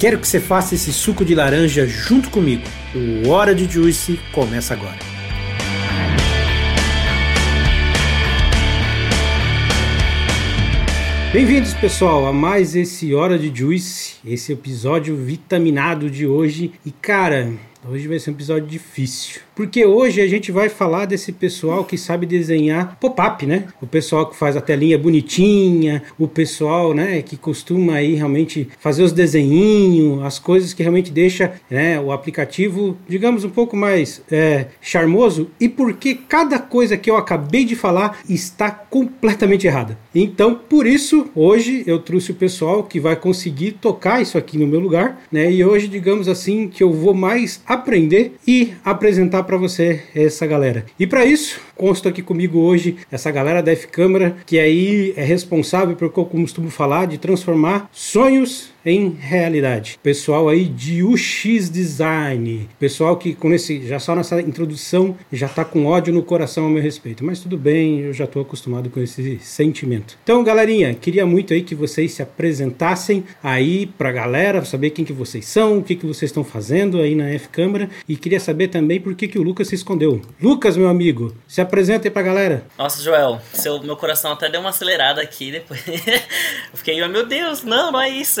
Quero que você faça esse suco de laranja junto comigo. O Hora de Juice começa agora. Bem-vindos, pessoal, a mais esse Hora de Juice, esse episódio vitaminado de hoje. E cara, hoje vai ser um episódio difícil. Porque hoje a gente vai falar desse pessoal que sabe desenhar pop-up, né? O pessoal que faz a telinha bonitinha, o pessoal, né, que costuma aí realmente fazer os desenhinhos, as coisas que realmente deixa né, o aplicativo, digamos, um pouco mais é, charmoso. E porque cada coisa que eu acabei de falar está completamente errada. Então, por isso, hoje eu trouxe o pessoal que vai conseguir tocar isso aqui no meu lugar, né? E hoje, digamos assim, que eu vou mais aprender e apresentar para você essa galera. E para isso, consta aqui comigo hoje essa galera da F-Câmara, que aí é responsável por, como costumo falar, de transformar sonhos em realidade. Pessoal aí de UX Design, pessoal que com esse já só nessa introdução já tá com ódio no coração ao meu respeito, mas tudo bem, eu já tô acostumado com esse sentimento. Então, galerinha, queria muito aí que vocês se apresentassem aí pra galera, saber quem que vocês são, o que que vocês estão fazendo aí na F Câmara e queria saber também por que que o Lucas se escondeu. Lucas, meu amigo, se apresenta aí pra galera. Nossa, Joel, seu meu coração até deu uma acelerada aqui depois. eu fiquei, meu Deus, não, não é isso.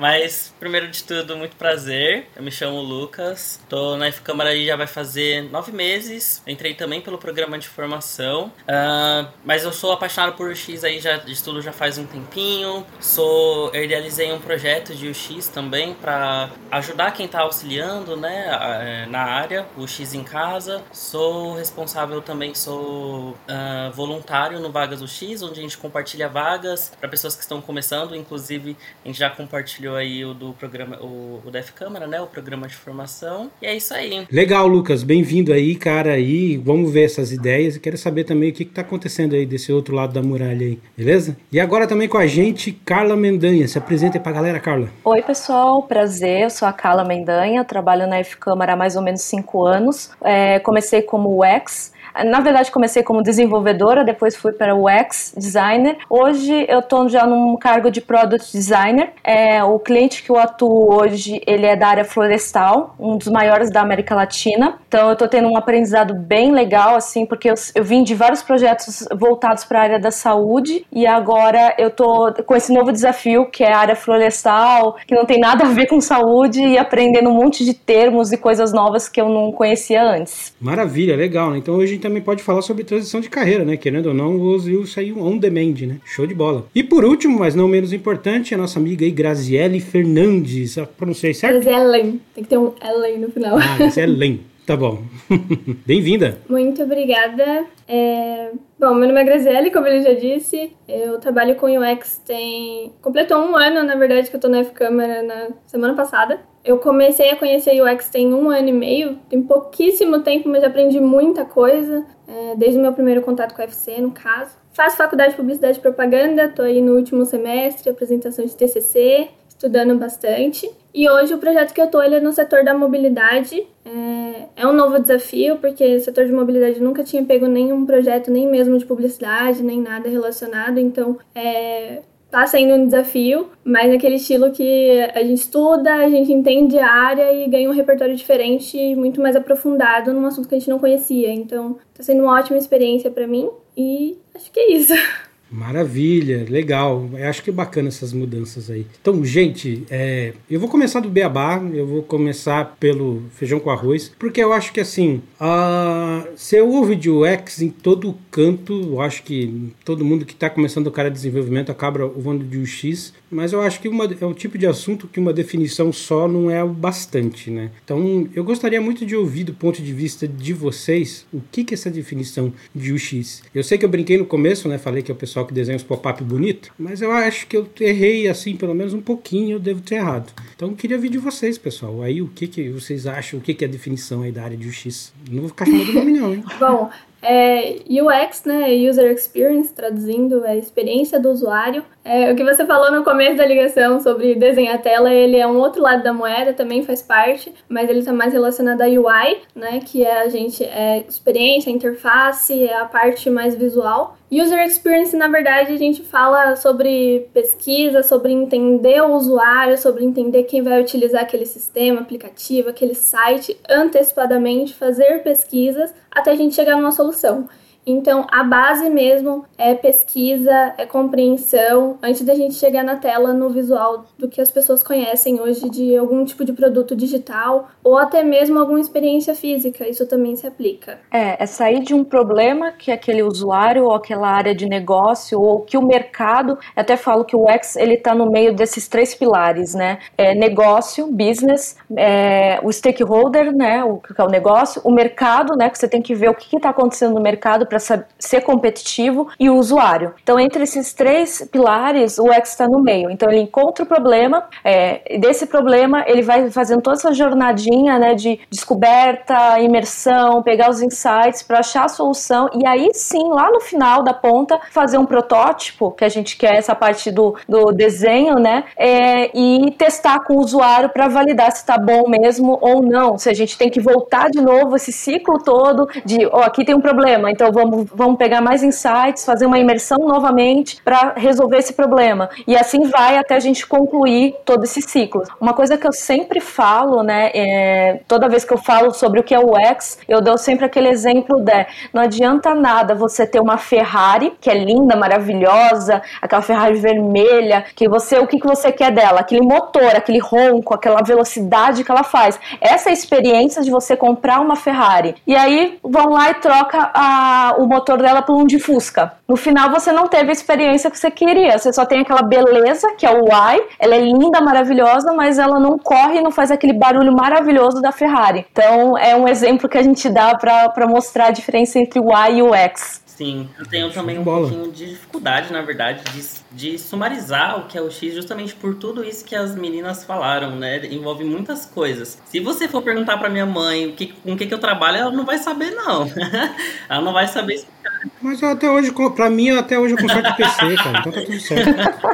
Mas, primeiro de tudo, muito prazer. Eu me chamo Lucas. Tô na F-Câmara já vai fazer nove meses. Entrei também pelo programa de formação. Uh, mas eu sou apaixonado por UX aí, já de estudo já faz um tempinho. Sou, eu idealizei um projeto de UX também para ajudar quem tá auxiliando, né, eh, na área, o UX em casa. Sou responsável também, sou uh, voluntário no Vagas UX, onde a gente compartilha vagas para pessoas que estão começando, inclusive a gente já compartilhou aí o do programa, o, o Def Câmara, né? O programa de formação. E é isso aí. Legal, Lucas. Bem-vindo aí, cara. Aí vamos ver essas ideias. E quero saber também o que, está acontecendo aí desse outro lado da muralha aí, beleza? E agora também com a gente, Carla Mendanha. Se apresenta aí pra galera, Carla. Oi, pessoal. Prazer. Eu sou a Carla Mendanha. Trabalho na F Câmara há mais ou menos cinco anos. É, comecei como UX na verdade, comecei como desenvolvedora, depois fui para o UX designer. Hoje eu estou já num cargo de product designer. É, o cliente que eu atuo hoje, ele é da área florestal, um dos maiores da América Latina. Então eu estou tendo um aprendizado bem legal, assim, porque eu, eu vim de vários projetos voltados para a área da saúde e agora eu estou com esse novo desafio que é a área florestal, que não tem nada a ver com saúde e aprendendo um monte de termos e coisas novas que eu não conhecia antes. Maravilha, legal. Né? Então hoje também pode falar sobre transição de carreira, né? Querendo ou não, o Ozil saiu on demand, né? Show de bola. E por último, mas não menos importante, a nossa amiga aí, Graziele Fernandes. Pronunciei certo? Grazielen. Tem que ter um Ellen no final. Ah, Grazielen. Tá bom. Bem-vinda. Muito obrigada. É... Bom, meu nome é Graziele, como ele já disse. Eu trabalho com UX tem... Completou um ano, na verdade, que eu tô na F-Câmara na semana passada. Eu comecei a conhecer UX tem um ano e meio, tem pouquíssimo tempo, mas aprendi muita coisa, é, desde o meu primeiro contato com a FC, no caso. Faço faculdade de Publicidade e Propaganda, estou aí no último semestre, apresentação de TCC, estudando bastante. E hoje o projeto que eu estou é no setor da mobilidade. É, é um novo desafio, porque o setor de mobilidade nunca tinha pego nenhum projeto, nem mesmo de publicidade, nem nada relacionado. Então, é, tá sendo um desafio, mas naquele estilo que a gente estuda, a gente entende a área e ganha um repertório diferente, muito mais aprofundado num assunto que a gente não conhecia. Então, tá sendo uma ótima experiência para mim e acho que é isso. Maravilha, legal. Eu acho que é bacana essas mudanças aí. Então, gente, é, eu vou começar do beabá, eu vou começar pelo feijão com arroz, porque eu acho que assim, uh, você ouve de UX em todo canto, eu acho que todo mundo que está começando o cara de desenvolvimento acaba ouvindo de UX, mas eu acho que uma, é o tipo de assunto que uma definição só não é o bastante, né? Então, eu gostaria muito de ouvir do ponto de vista de vocês o que, que é essa definição de UX. Eu sei que eu brinquei no começo, né? Falei que é o pessoal pessoal que desenha os pop-up bonito, mas eu acho que eu errei assim, pelo menos um pouquinho, eu devo ter errado. Então queria ver de vocês, pessoal. Aí o que, que vocês acham, o que, que é a definição aí da área de UX? Não vou ficar chamando nome não, hein? Bom, é, UX, né, User Experience, traduzindo, é experiência do usuário. É, o que você falou no começo da ligação sobre desenhar tela, ele é um outro lado da moeda, também faz parte, mas ele está mais relacionado à UI, né, que é a gente, é experiência, interface, é a parte mais visual. User Experience, na verdade, a gente fala sobre pesquisa, sobre entender o usuário, sobre entender quem vai utilizar aquele sistema, aplicativo, aquele site, antecipadamente, fazer pesquisas até a gente chegar numa solução. Então, a base mesmo é pesquisa, é compreensão, antes da gente chegar na tela, no visual do que as pessoas conhecem hoje de algum tipo de produto digital ou até mesmo alguma experiência física. Isso também se aplica. É, é sair de um problema que aquele usuário ou aquela área de negócio ou que o mercado, até falo que o X ele está no meio desses três pilares, né? É negócio, business, é, o stakeholder, né? O que é o negócio, o mercado, né? Que você tem que ver o que está acontecendo no mercado para ser competitivo e o usuário. Então, entre esses três pilares, o X está no meio. Então, ele encontra o problema, é, desse problema, ele vai fazendo toda essa jornadinha né, de descoberta, imersão, pegar os insights para achar a solução e aí sim, lá no final da ponta, fazer um protótipo, que a gente quer essa parte do, do desenho, né? É, e testar com o usuário para validar se está bom mesmo ou não. Se a gente tem que voltar de novo esse ciclo todo de, ó, oh, aqui tem um problema, então vamos, vamos pegar mais insights, fazer uma imersão novamente para resolver esse problema. E assim vai até a gente concluir todo esse ciclo. Uma coisa que eu sempre falo, né, é, toda vez que eu falo sobre o que é o UX, eu dou sempre aquele exemplo de não adianta nada você ter uma Ferrari, que é linda, maravilhosa, aquela Ferrari vermelha, que você, o que, que você quer dela? Aquele motor, aquele ronco, aquela velocidade que ela faz. Essa é experiência de você comprar uma Ferrari. E aí vão lá e troca a o motor dela por um de Fusca. No final você não teve a experiência que você queria, você só tem aquela beleza, que é o Y, ela é linda, maravilhosa, mas ela não corre e não faz aquele barulho maravilhoso da Ferrari. Então é um exemplo que a gente dá para mostrar a diferença entre o Y e o X. Sim, eu tenho também um pouquinho de dificuldade, na verdade, de, de sumarizar o que é o X, justamente por tudo isso que as meninas falaram, né? Envolve muitas coisas. Se você for perguntar para minha mãe o que, com o que, que eu trabalho, ela não vai saber, não. ela não vai saber explicar. Mas até hoje, pra mim, até hoje eu conserto PC, cara, então tá tudo certo.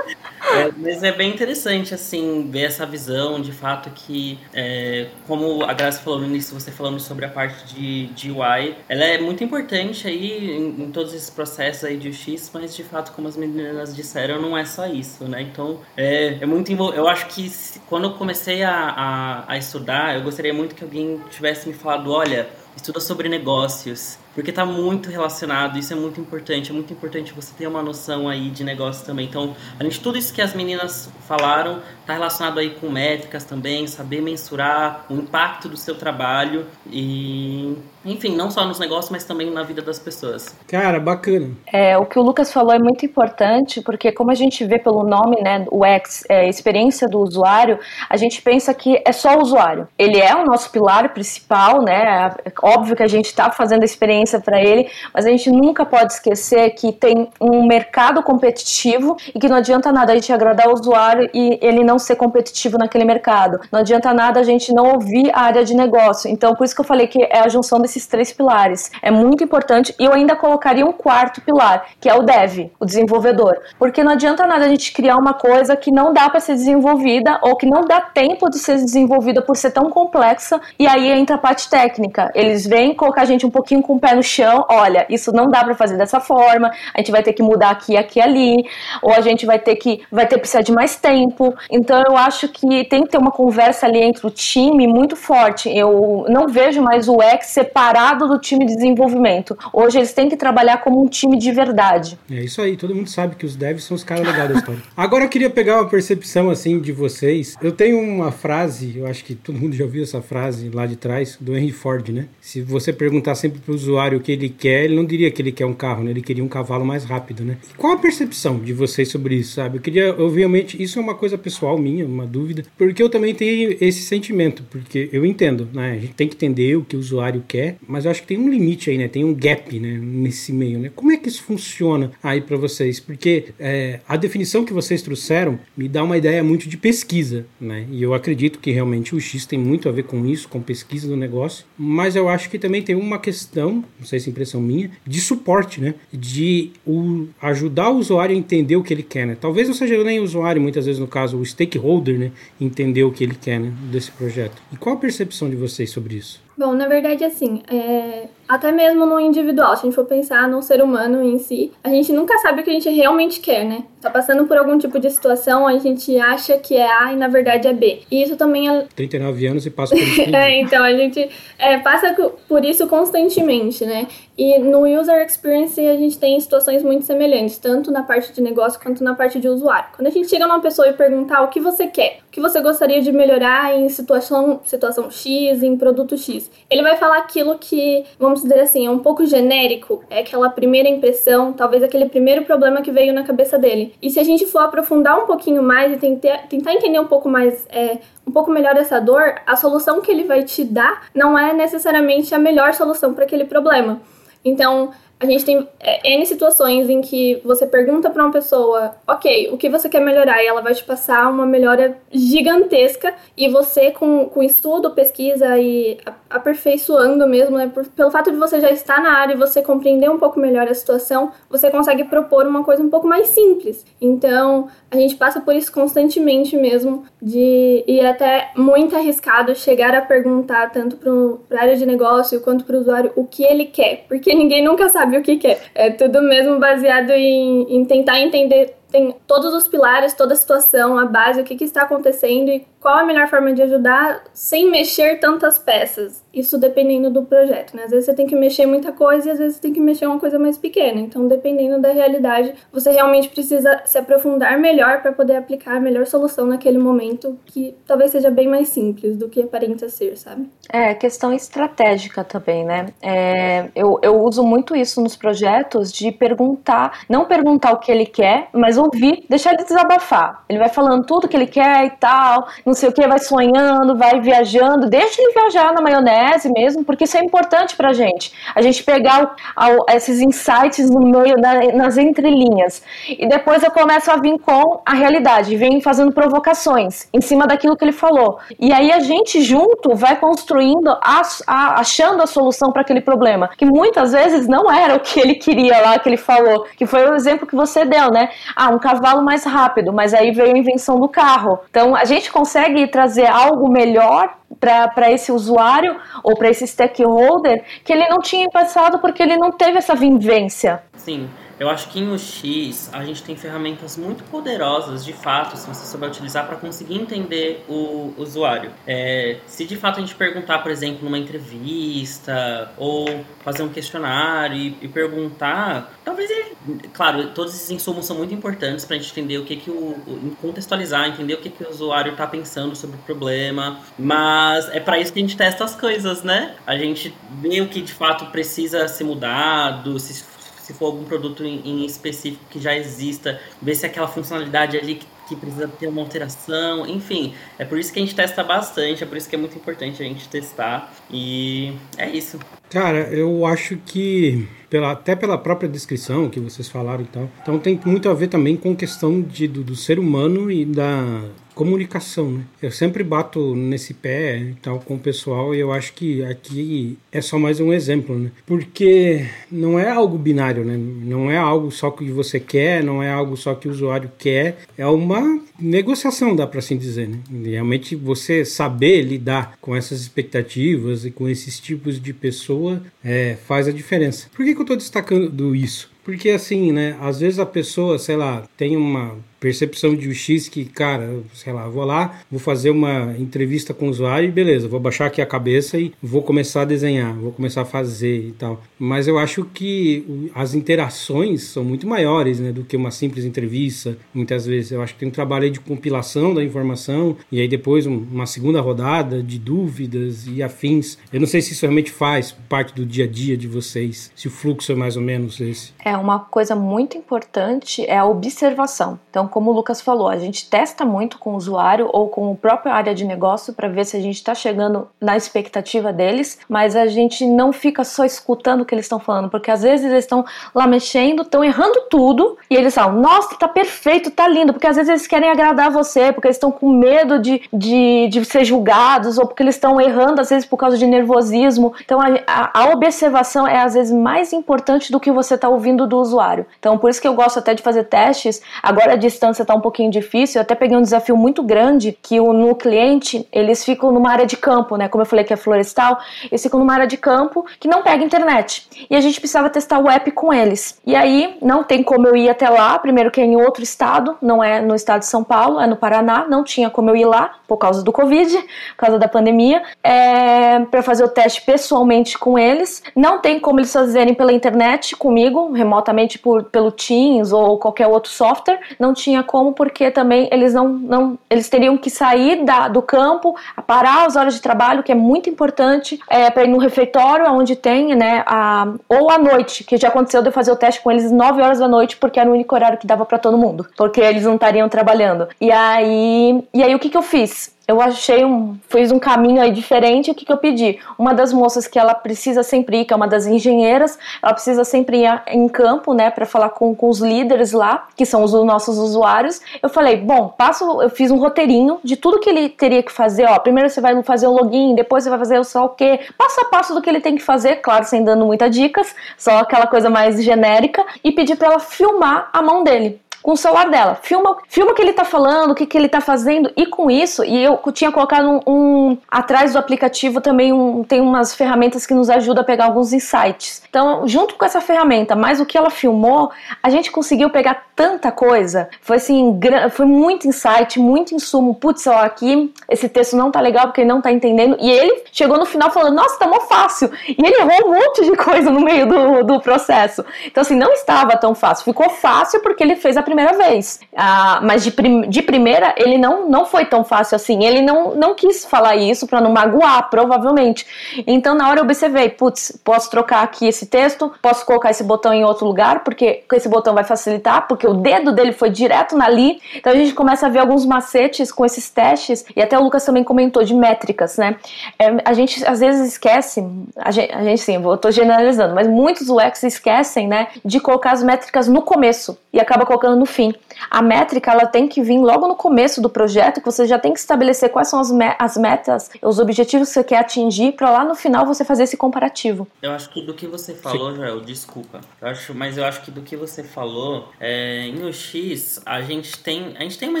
É, mas é bem interessante, assim, ver essa visão, de fato, que, é, como a Graça falou no início, você falando sobre a parte de, de UI, ela é muito importante aí em, em todos esses processos aí de UX, mas, de fato, como as meninas disseram, não é só isso, né? Então, é, é muito Eu acho que se, quando eu comecei a, a, a estudar, eu gostaria muito que alguém tivesse me falado, olha, estuda sobre negócios, porque está muito relacionado, isso é muito importante, é muito importante você ter uma noção aí de negócio também. Então, a gente tudo isso que as meninas falaram está relacionado aí com métricas também, saber mensurar o impacto do seu trabalho e, enfim, não só nos negócios, mas também na vida das pessoas. Cara, bacana. É, o que o Lucas falou é muito importante, porque como a gente vê pelo nome, né, o X, é, experiência do usuário, a gente pensa que é só o usuário. Ele é o nosso pilar principal, né? É óbvio que a gente está fazendo a experiência para ele, mas a gente nunca pode esquecer que tem um mercado competitivo e que não adianta nada a gente agradar o usuário e ele não ser competitivo naquele mercado. Não adianta nada a gente não ouvir a área de negócio. Então, por isso que eu falei que é a junção desses três pilares. É muito importante e eu ainda colocaria um quarto pilar, que é o dev, o desenvolvedor. Porque não adianta nada a gente criar uma coisa que não dá para ser desenvolvida ou que não dá tempo de ser desenvolvida por ser tão complexa e aí entra a parte técnica. Eles vêm colocar a gente um pouquinho com o pé no chão, olha, isso não dá para fazer dessa forma, a gente vai ter que mudar aqui, aqui, ali, ou a gente vai ter que vai ter que precisar de mais tempo. Então eu acho que tem que ter uma conversa ali entre o time muito forte. Eu não vejo mais o X separado do time de desenvolvimento. Hoje eles têm que trabalhar como um time de verdade. É isso aí, todo mundo sabe que os devs são os caras legais da história. Agora eu queria pegar uma percepção assim de vocês. Eu tenho uma frase, eu acho que todo mundo já ouviu essa frase lá de trás, do Henry Ford, né? Se você perguntar sempre pro usuário usuário o que ele quer, ele não diria que ele quer um carro, né? Ele queria um cavalo mais rápido, né? E qual a percepção de vocês sobre isso, sabe? Eu queria, obviamente, isso é uma coisa pessoal minha, uma dúvida, porque eu também tenho esse sentimento, porque eu entendo, né? A gente tem que entender o que o usuário quer, mas eu acho que tem um limite aí, né? Tem um gap, né? Nesse meio, né? Como é que isso funciona aí para vocês? Porque é, a definição que vocês trouxeram me dá uma ideia muito de pesquisa, né? E eu acredito que realmente o X tem muito a ver com isso, com pesquisa do negócio, mas eu acho que também tem uma questão, não sei se é impressão minha, de suporte, né? De o, ajudar o usuário a entender o que ele quer, né? Talvez não seja nem o usuário, muitas vezes no caso o stakeholder, né? Entender o que ele quer, né? Desse projeto. E qual a percepção de vocês sobre isso? Bom, na verdade, assim, é... até mesmo no individual, se a gente for pensar no ser humano em si, a gente nunca sabe o que a gente realmente quer, né? Tá passando por algum tipo de situação, a gente acha que é A e na verdade é B. E isso também é. 39 anos e passa por isso. é, então a gente é, passa por isso constantemente, né? E no user experience a gente tem situações muito semelhantes, tanto na parte de negócio quanto na parte de usuário. Quando a gente chega numa pessoa e perguntar o que você quer, o que você gostaria de melhorar em situação, situação X, em produto X, ele vai falar aquilo que, vamos dizer assim, é um pouco genérico, é aquela primeira impressão, talvez aquele primeiro problema que veio na cabeça dele. E se a gente for aprofundar um pouquinho mais e tentar, tentar entender um pouco mais é, um pouco melhor essa dor, a solução que ele vai te dar não é necessariamente a melhor solução para aquele problema. Então, a gente tem é, N situações em que você pergunta para uma pessoa, ok, o que você quer melhorar? E ela vai te passar uma melhora gigantesca e você, com, com estudo, pesquisa e aperfeiçoando mesmo, né, por, pelo fato de você já estar na área e você compreender um pouco melhor a situação, você consegue propor uma coisa um pouco mais simples. Então, a gente passa por isso constantemente mesmo, de e até muito arriscado chegar a perguntar tanto para a área de negócio quanto para o usuário o que ele quer, porque ninguém nunca sabe o que quer. É tudo mesmo baseado em, em tentar entender tem todos os pilares, toda a situação, a base, o que, que está acontecendo e qual a melhor forma de ajudar sem mexer tantas peças. Isso dependendo do projeto, né? Às vezes você tem que mexer muita coisa e às vezes você tem que mexer uma coisa mais pequena. Então, dependendo da realidade, você realmente precisa se aprofundar melhor para poder aplicar a melhor solução naquele momento, que talvez seja bem mais simples do que aparenta ser, sabe? É, questão estratégica também, né? É, eu, eu uso muito isso nos projetos de perguntar, não perguntar o que ele quer, mas ouvir, deixar ele desabafar. Ele vai falando tudo que ele quer e tal, não sei o que, vai sonhando, vai viajando, deixa ele viajar na maionese mesmo, porque isso é importante pra gente. A gente pegar o, esses insights no meio, da, nas entrelinhas. E depois eu começo a vir com a realidade, vem fazendo provocações em cima daquilo que ele falou. E aí a gente junto vai construindo, a, a, achando a solução para aquele problema, que muitas vezes não era o que ele queria lá, que ele falou, que foi o exemplo que você deu, né? Ah, um cavalo mais rápido, mas aí veio a invenção do carro. Então a gente consegue consegue trazer algo melhor para esse usuário ou para esse stakeholder que ele não tinha passado porque ele não teve essa vivência. Sim. Eu acho que em UX a gente tem ferramentas muito poderosas, de fato, se você souber utilizar, para conseguir entender o usuário. É, se de fato a gente perguntar, por exemplo, numa entrevista ou fazer um questionário e, e perguntar, talvez ele, claro, todos esses insumos são muito importantes para a gente entender o que que o, contextualizar, entender o que que o usuário está pensando sobre o problema, mas é para isso que a gente testa as coisas, né? A gente vê o que de fato precisa ser mudado, se se for algum produto em, específico que já exista, ver se aquela funcionalidade ali que, que, precisa ter uma alteração, enfim, é por isso que a gente testa bastante, é por isso que é muito importante a gente testar e é isso. Cara, eu acho que pela, até pela própria descrição que vocês falaram e tal, então tem muito a ver também com questão de, do, do ser humano e da comunicação, né? Eu sempre bato nesse pé e tal com o pessoal e eu acho que aqui é só mais um exemplo, né? Porque não é algo binário, né? Não é algo só que você quer, não é algo só que o usuário quer, é uma negociação, dá para assim dizer, né? Realmente você saber lidar com essas expectativas e com esses tipos de pessoa é, faz a diferença. Por que, que eu estou destacando isso? Porque assim, né? Às vezes a pessoa, sei lá, tem uma percepção de UX que, cara, sei lá, vou lá, vou fazer uma entrevista com o usuário e beleza, vou baixar aqui a cabeça e vou começar a desenhar, vou começar a fazer e tal. Mas eu acho que as interações são muito maiores, né, do que uma simples entrevista. Muitas vezes eu acho que tem um trabalho de compilação da informação e aí depois uma segunda rodada de dúvidas e afins. Eu não sei se isso realmente faz parte do dia a dia de vocês, se o fluxo é mais ou menos esse. É, uma coisa muito importante é a observação. Então, como o Lucas falou, a gente testa muito com o usuário ou com a própria área de negócio para ver se a gente está chegando na expectativa deles, mas a gente não fica só escutando o que eles estão falando, porque às vezes eles estão lá mexendo, estão errando tudo e eles falam: Nossa, tá perfeito, tá lindo, porque às vezes eles querem agradar você, porque eles estão com medo de, de, de ser julgados ou porque eles estão errando às vezes por causa de nervosismo. Então, a, a, observação é às vezes mais importante do que você está ouvindo do usuário. Então, por isso que eu gosto até de fazer testes. Agora a distância está um pouquinho difícil. Eu até peguei um desafio muito grande que o, no cliente eles ficam numa área de campo, né? Como eu falei que é florestal, eles ficam numa área de campo que não pega internet. E a gente precisava testar o app com eles. E aí não tem como eu ir até lá. Primeiro que é em outro estado, não é no estado de São Paulo, é no Paraná. Não tinha como eu ir lá por causa do Covid, por causa da pandemia, é, para fazer o teste pessoalmente com eles. Não tem como eles fazerem pela internet comigo, remotamente por, pelo Teams ou qualquer outro software. Não tinha como, porque também eles não, não eles teriam que sair da, do campo, parar as horas de trabalho, que é muito importante, é, para ir no refeitório, onde tem, né, a, ou à noite, que já aconteceu de eu fazer o teste com eles 9 horas da noite, porque era o único horário que dava para todo mundo, porque eles não estariam trabalhando. E aí, e aí o que, que eu fiz? eu achei um, fiz um caminho aí diferente. O que, que eu pedi? Uma das moças que ela precisa sempre ir, que é uma das engenheiras, ela precisa sempre ir em campo, né, para falar com, com os líderes lá, que são os nossos usuários. Eu falei, bom, passo, eu fiz um roteirinho de tudo que ele teria que fazer. Ó, primeiro você vai fazer o login, depois você vai fazer o só o quê, passo a passo do que ele tem que fazer, claro, sem dando muitas dicas, só aquela coisa mais genérica, e pedi para ela filmar a mão dele com o celular dela. Filma, filma o que ele tá falando, o que, que ele tá fazendo, e com isso, e eu tinha colocado um, um atrás do aplicativo também um, tem umas ferramentas que nos ajudam a pegar alguns insights. Então, junto com essa ferramenta, mais o que ela filmou, a gente conseguiu pegar tanta coisa. Foi assim, foi muito insight, muito insumo. Putz, ó, aqui esse texto não tá legal porque ele não tá entendendo. E ele chegou no final falando, nossa, tá mó fácil. E ele errou um monte de coisa no meio do, do processo. Então, assim, não estava tão fácil. Ficou fácil porque ele fez a primeira vez. Ah, mas de, prim de primeira, ele não, não foi tão fácil assim. Ele não, não quis falar isso para não magoar, provavelmente. Então, na hora eu observei, putz, posso trocar aqui esse texto, posso colocar esse botão em outro lugar, porque esse botão vai facilitar, porque o dedo dele foi direto na li. Então a gente começa a ver alguns macetes com esses testes, e até o Lucas também comentou de métricas, né? É, a gente às vezes esquece, a gente, a gente sim, eu tô generalizando, mas muitos UX esquecem, né, de colocar as métricas no começo e acaba colocando no fim. A métrica ela tem que vir logo no começo do projeto, que você já tem que estabelecer quais são as, me as metas, os objetivos que você quer atingir, para lá no final você fazer esse comparativo. Eu acho que do que você falou, Joel, desculpa, eu acho, mas eu acho que do que você falou, é, em UX a gente tem a gente tem uma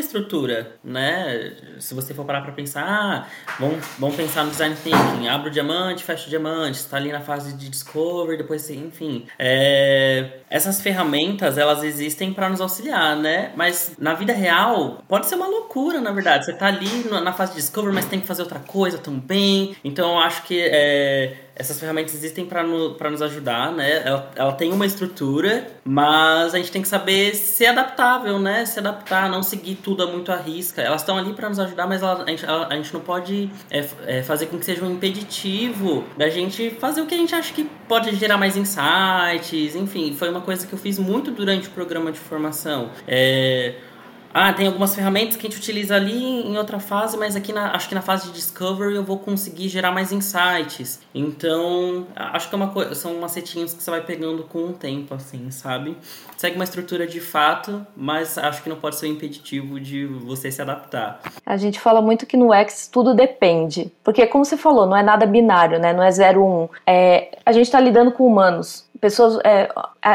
estrutura, né? Se você for parar para pensar, ah, vamos, vamos pensar no design thinking, abre o diamante, fecha o diamante, está ali na fase de discovery, depois, enfim, é, essas ferramentas elas existem para nos auxiliar, né? Mas na vida real, pode ser uma loucura, na verdade. Você tá ali na fase de discovery, mas tem que fazer outra coisa também. Então eu acho que é, essas ferramentas existem para no, nos ajudar, né? Ela, ela tem uma estrutura, mas a gente tem que saber ser adaptável, né? Se adaptar, não seguir tudo muito à risca. Elas estão ali para nos ajudar, mas ela, a, gente, ela, a, gente, não pode é, é, fazer com que seja um impeditivo da gente fazer o que a gente acha que pode gerar mais insights. Enfim, foi uma coisa que eu fiz muito durante o programa de formação. É, ah, tem algumas ferramentas que a gente utiliza ali em outra fase, mas aqui na, acho que na fase de discovery eu vou conseguir gerar mais insights. Então, acho que é uma coisa, são macetinhos que você vai pegando com o tempo, assim, sabe? Segue uma estrutura de fato, mas acho que não pode ser um impeditivo de você se adaptar. A gente fala muito que no X tudo depende, porque como você falou, não é nada binário, né? Não é 0 1. Um. É, a gente está lidando com humanos pessoas é,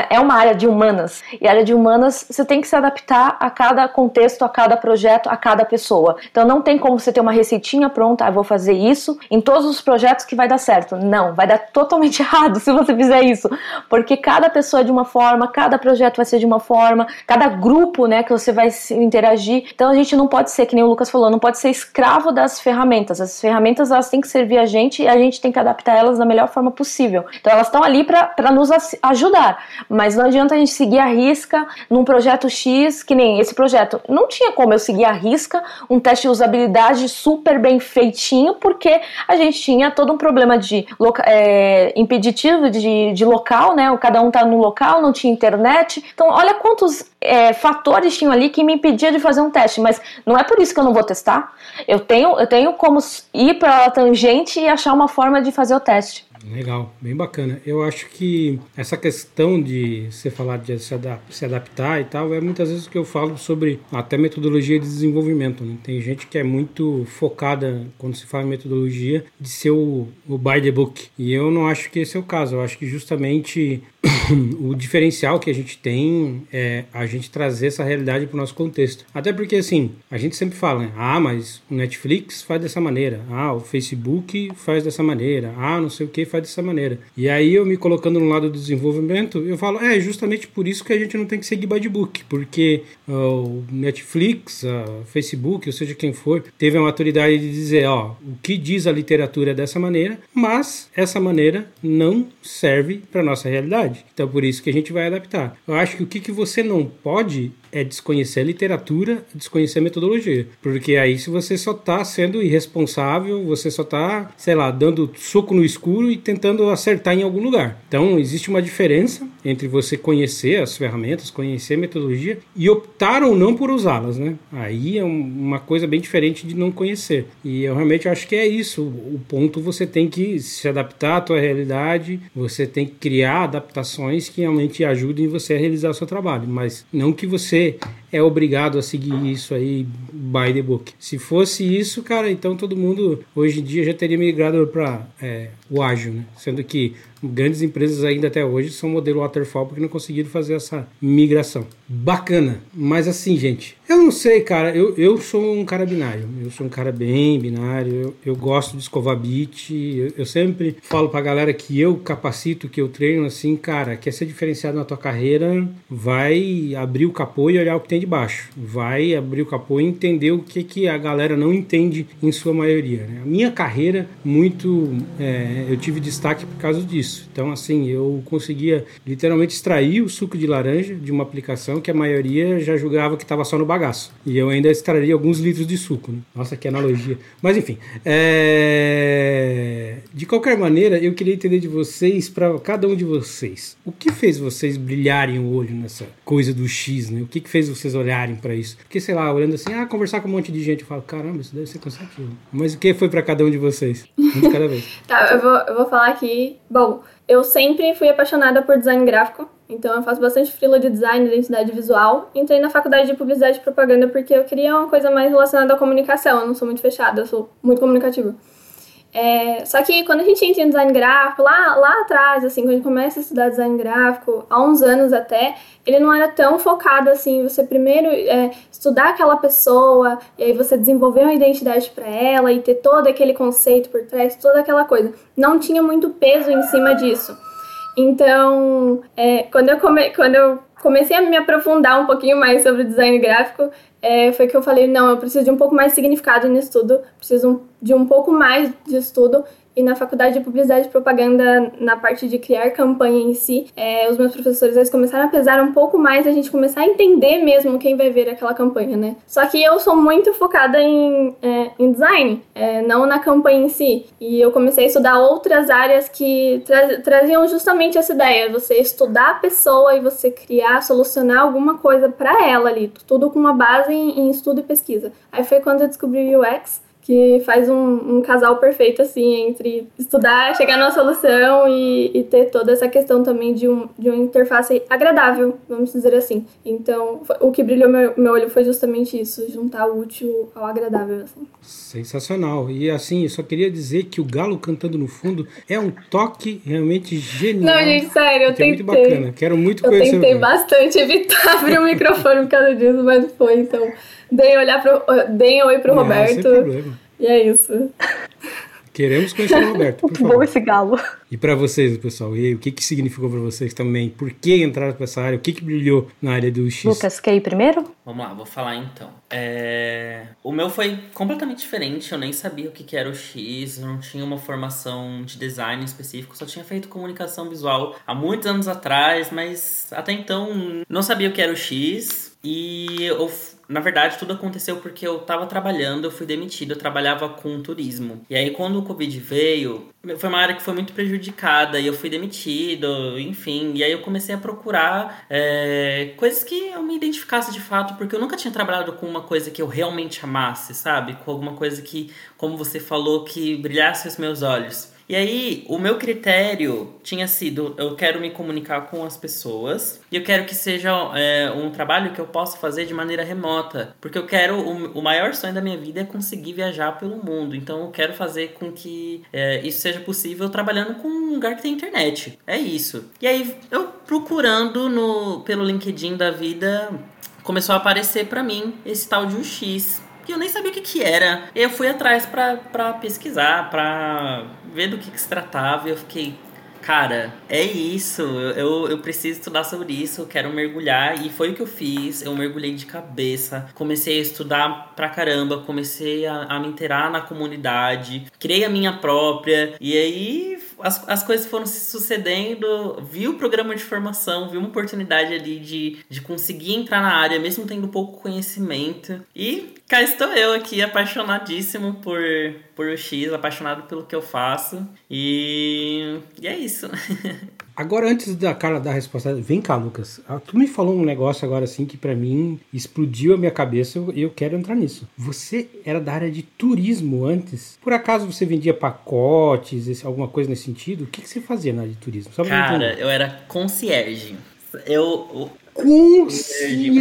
é uma área de humanas e área de humanas você tem que se adaptar a cada contexto, a cada projeto, a cada pessoa. Então não tem como você ter uma receitinha pronta, ah, vou fazer isso em todos os projetos que vai dar certo. Não, vai dar totalmente errado se você fizer isso, porque cada pessoa é de uma forma, cada projeto vai ser de uma forma, cada grupo, né, que você vai interagir. Então a gente não pode ser que nem o Lucas falou, não pode ser escravo das ferramentas. As ferramentas elas têm que servir a gente e a gente tem que adaptar elas da melhor forma possível. Então elas estão ali para nos ajudar, mas não adianta a gente seguir a risca num projeto X, que nem esse projeto. Não tinha como eu seguir a risca um teste de usabilidade super bem feitinho, porque a gente tinha todo um problema de é, impeditivo de, de local, né? Cada um tá no local, não tinha internet. Então, olha quantos é, fatores tinham ali que me impedia de fazer um teste, mas não é por isso que eu não vou testar. Eu tenho, eu tenho como ir para a tangente e achar uma forma de fazer o teste. Legal, bem bacana. Eu acho que essa questão de você falar de se, adaptar e tal, é muitas vezes o que eu falo sobre até metodologia de desenvolvimento. Né? Tem gente que é muito focada, quando se fala em metodologia, de ser o, o by the book. E eu não acho que esse é o caso. Eu acho que justamente o diferencial que a gente tem é a gente trazer essa realidade para o nosso contexto. Até porque, assim, a gente sempre fala, né? ah, mas o Netflix faz dessa maneira, ah, o Facebook faz dessa maneira, ah, não sei o que faz dessa maneira. E aí eu me colocando no lado do desenvolvimento, eu falo, é justamente por isso que a gente não tem que seguir by book, porque uh, o Netflix, uh, Facebook, ou seja quem for, teve a maturidade de dizer, ó, o que diz a literatura é dessa maneira, mas essa maneira não serve para nossa realidade. Então, por isso que a gente vai adaptar. Eu acho que o que, que você não pode é desconhecer a literatura, desconhecer a metodologia. Porque aí, se você só está sendo irresponsável, você só está, sei lá, dando soco no escuro e tentando acertar em algum lugar. Então, existe uma diferença entre você conhecer as ferramentas, conhecer a metodologia e optar ou não por usá-las, né? Aí é uma coisa bem diferente de não conhecer. E eu realmente acho que é isso. O ponto você tem que se adaptar à tua realidade, você tem que criar adaptações que realmente ajudem você a realizar o seu trabalho, mas não que você é obrigado a seguir isso aí by the book. Se fosse isso, cara, então todo mundo hoje em dia já teria migrado para é, o ágil, né? Sendo que grandes empresas ainda até hoje são modelo waterfall porque não conseguiram fazer essa migração. Bacana, mas assim, gente, eu não sei, cara, eu, eu sou um cara binário, eu sou um cara bem binário, eu, eu gosto de escovar beat, eu, eu sempre falo pra galera que eu capacito, que eu treino assim, cara, quer ser diferenciado na tua carreira, vai abrir o capô e olhar o que tem debaixo, vai abrir o capô e entender o que, que a galera não entende em sua maioria. Né? A minha carreira, muito, é, eu tive destaque por causa disso isso. Então, assim, eu conseguia literalmente extrair o suco de laranja de uma aplicação que a maioria já julgava que estava só no bagaço. E eu ainda extraria alguns litros de suco. Né? Nossa, que analogia. Mas, enfim. É... De qualquer maneira, eu queria entender de vocês, para cada um de vocês, o que fez vocês brilharem o olho nessa coisa do X, né? O que, que fez vocês olharem para isso? Porque, sei lá, olhando assim, ah, conversar com um monte de gente, eu falo, caramba, isso deve ser cansativo. Mas o que foi para cada um de vocês? Um de cada vez. tá, eu vou, eu vou falar aqui. Bom, eu sempre fui apaixonada por design gráfico, então eu faço bastante frila de design, identidade visual. Entrei na faculdade de publicidade e propaganda porque eu queria uma coisa mais relacionada à comunicação. Eu não sou muito fechada, eu sou muito comunicativa. É, só que quando a gente entra em design gráfico, lá, lá atrás, assim, quando a gente começa a estudar design gráfico, há uns anos até, ele não era tão focado assim, você primeiro é, estudar aquela pessoa, e aí você desenvolver uma identidade para ela e ter todo aquele conceito por trás, toda aquela coisa. Não tinha muito peso em cima disso. Então, é, quando, eu come, quando eu comecei a me aprofundar um pouquinho mais sobre design gráfico, é, foi que eu falei, não, eu preciso de um pouco mais de significado no estudo, preciso de um pouco mais de estudo e na faculdade de publicidade e propaganda, na parte de criar campanha em si, é, os meus professores eles começaram a pesar um pouco mais a gente começar a entender mesmo quem vai ver aquela campanha, né? Só que eu sou muito focada em, é, em design, é, não na campanha em si. E eu comecei a estudar outras áreas que tra traziam justamente essa ideia: você estudar a pessoa e você criar, solucionar alguma coisa para ela ali, tudo com uma base em, em estudo e pesquisa. Aí foi quando eu descobri o UX que faz um, um, casal perfeito, assim, entre estudar, chegar numa solução e, e, ter toda essa questão também de, um, de uma interface agradável, vamos dizer assim. Então, o que brilhou meu, meu olho foi justamente isso, juntar o útil ao agradável, assim. Sensacional. E, assim, eu só queria dizer que o galo cantando no fundo é um toque realmente genial. Não, gente, sério, eu tentei. É muito bacana. Quero muito conhecer. Eu tentei bastante evitar abrir o microfone por causa disso, mas foi, então... Deem, olhar pro, deem oi pro Não, Roberto. E é isso. Queremos conhecer o Roberto, por favor. bom esse galo. E para vocês, pessoal, e aí, o que, que significou para vocês também? Por que entraram para essa área? O que, que brilhou na área do X? Lucas, quer ir primeiro? Vamos lá, vou falar então. É, O meu foi completamente diferente, eu nem sabia o que que era o X, eu não tinha uma formação de design específico, só tinha feito comunicação visual há muitos anos atrás, mas até então não sabia o que era o X. E eu, na verdade, tudo aconteceu porque eu tava trabalhando, eu fui demitido, eu trabalhava com turismo. E aí, quando o Covid veio, foi uma área que foi muito prejudicada e eu fui demitido, enfim. E aí eu comecei a procurar é, coisas que eu me identificasse de fato, porque eu nunca tinha trabalhado com uma coisa que eu realmente amasse, sabe? Com alguma coisa que, como você falou, que brilhasse os meus olhos. E aí, o meu critério tinha sido: eu quero me comunicar com as pessoas e eu quero que seja é, um trabalho que eu possa fazer de maneira remota, porque eu quero o, o, maior sonho da minha vida é conseguir viajar pelo mundo. Então, eu quero fazer com que é, isso seja possível trabalhando com um lugar que tem internet. É isso. E aí, eu procurando no pelo LinkedIn da vida começou a aparecer para mim esse tal de UX que eu nem sabia o que, que era. Eu fui atrás para pesquisar, para ver do que, que se tratava, e eu fiquei, cara, é isso, eu, eu preciso estudar sobre isso, eu quero mergulhar, e foi o que eu fiz, eu mergulhei de cabeça, comecei a estudar pra caramba, comecei a, a me inteirar na comunidade, criei a minha própria, e aí as, as coisas foram se sucedendo, vi o programa de formação, vi uma oportunidade ali de, de conseguir entrar na área, mesmo tendo pouco conhecimento, e cá estou eu aqui, apaixonadíssimo por, por o X, apaixonado pelo que eu faço. E, e é isso. Agora, antes da Carla dar a resposta, vem cá, Lucas. Tu me falou um negócio agora assim que para mim explodiu a minha cabeça e eu, eu quero entrar nisso. Você era da área de turismo antes? Por acaso você vendia pacotes, esse, alguma coisa nesse sentido? O que, que você fazia na área de turismo? Só Cara, eu era concierge. Eu, Concierge.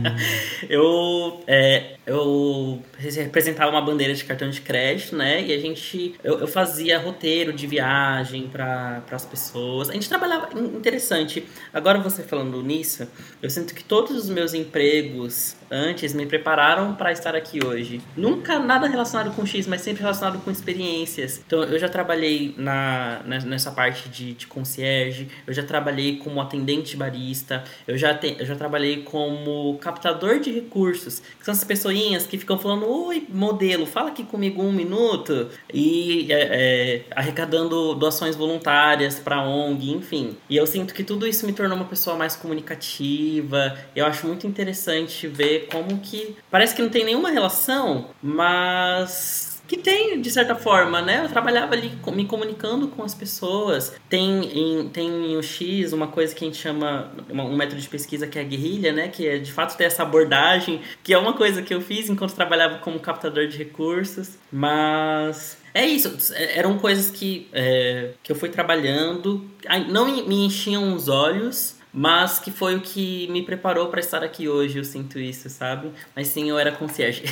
eu, é, eu representava uma bandeira de cartão de crédito, né? E a gente. Eu, eu fazia roteiro de viagem para as pessoas. A gente trabalhava. Interessante. Agora você falando nisso, eu sinto que todos os meus empregos antes me prepararam para estar aqui hoje. Nunca nada relacionado com X, mas sempre relacionado com experiências. Então eu já trabalhei na, nessa parte de, de concierge, eu já trabalhei como atendente barista, eu já, te, eu já trabalhei como captador de recursos, que são essas pessoinhas que ficam falando, oi, modelo, fala aqui comigo um minuto, e é, é, arrecadando doações voluntárias para ONG, enfim. E eu sinto que tudo isso me tornou uma pessoa mais comunicativa, eu acho muito interessante ver como que. Parece que não tem nenhuma relação, mas que tem, de certa forma, né? Eu trabalhava ali me comunicando com as pessoas. Tem em, tem em o X uma coisa que a gente chama, um método de pesquisa que é a guerrilha, né? Que é de fato ter essa abordagem, que é uma coisa que eu fiz enquanto trabalhava como captador de recursos. Mas é isso, eram coisas que, é, que eu fui trabalhando, não me enchiam os olhos, mas que foi o que me preparou para estar aqui hoje, eu sinto isso, sabe? Mas sim, eu era concierge.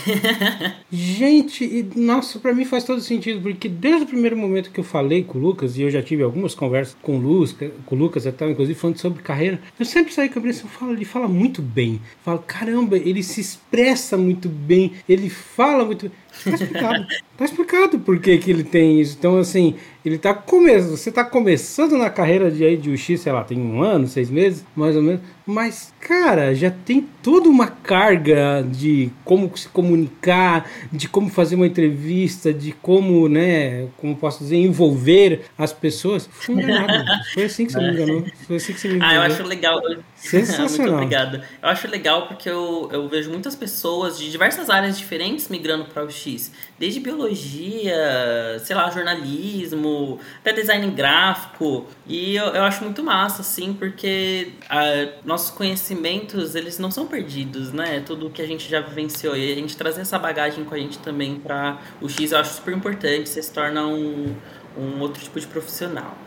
Gente, e, nossa, para mim faz todo sentido, porque desde o primeiro momento que eu falei com o Lucas, e eu já tive algumas conversas com o Lucas, com o Lucas até, inclusive falando sobre carreira, eu sempre saí com a cabeça, falo, ele fala muito bem. Eu falo, caramba, ele se expressa muito bem, ele fala muito bem. Tá explicado. tá explicado por que, que ele tem isso. Então, assim, ele tá começando. Você tá começando na carreira de aí de UX, sei lá, tem um ano, seis meses, mais ou menos. Mas, cara, já tem toda uma carga de como se comunicar, de como fazer uma entrevista, de como, né, como posso dizer, envolver as pessoas. Fui enganado. Foi assim que você me enganou. Foi assim que você me enganou. Ah, eu acho legal. Sensacional. Muito obrigado. Eu acho legal porque eu, eu vejo muitas pessoas de diversas áreas diferentes migrando para o X. Desde biologia, sei lá, jornalismo, até design gráfico. E eu, eu acho muito massa, assim, porque a, nossos conhecimentos, eles não são perdidos, né? Tudo que a gente já vivenciou. E a gente trazer essa bagagem com a gente também para o X, eu acho super importante. Você se torna um, um outro tipo de profissional.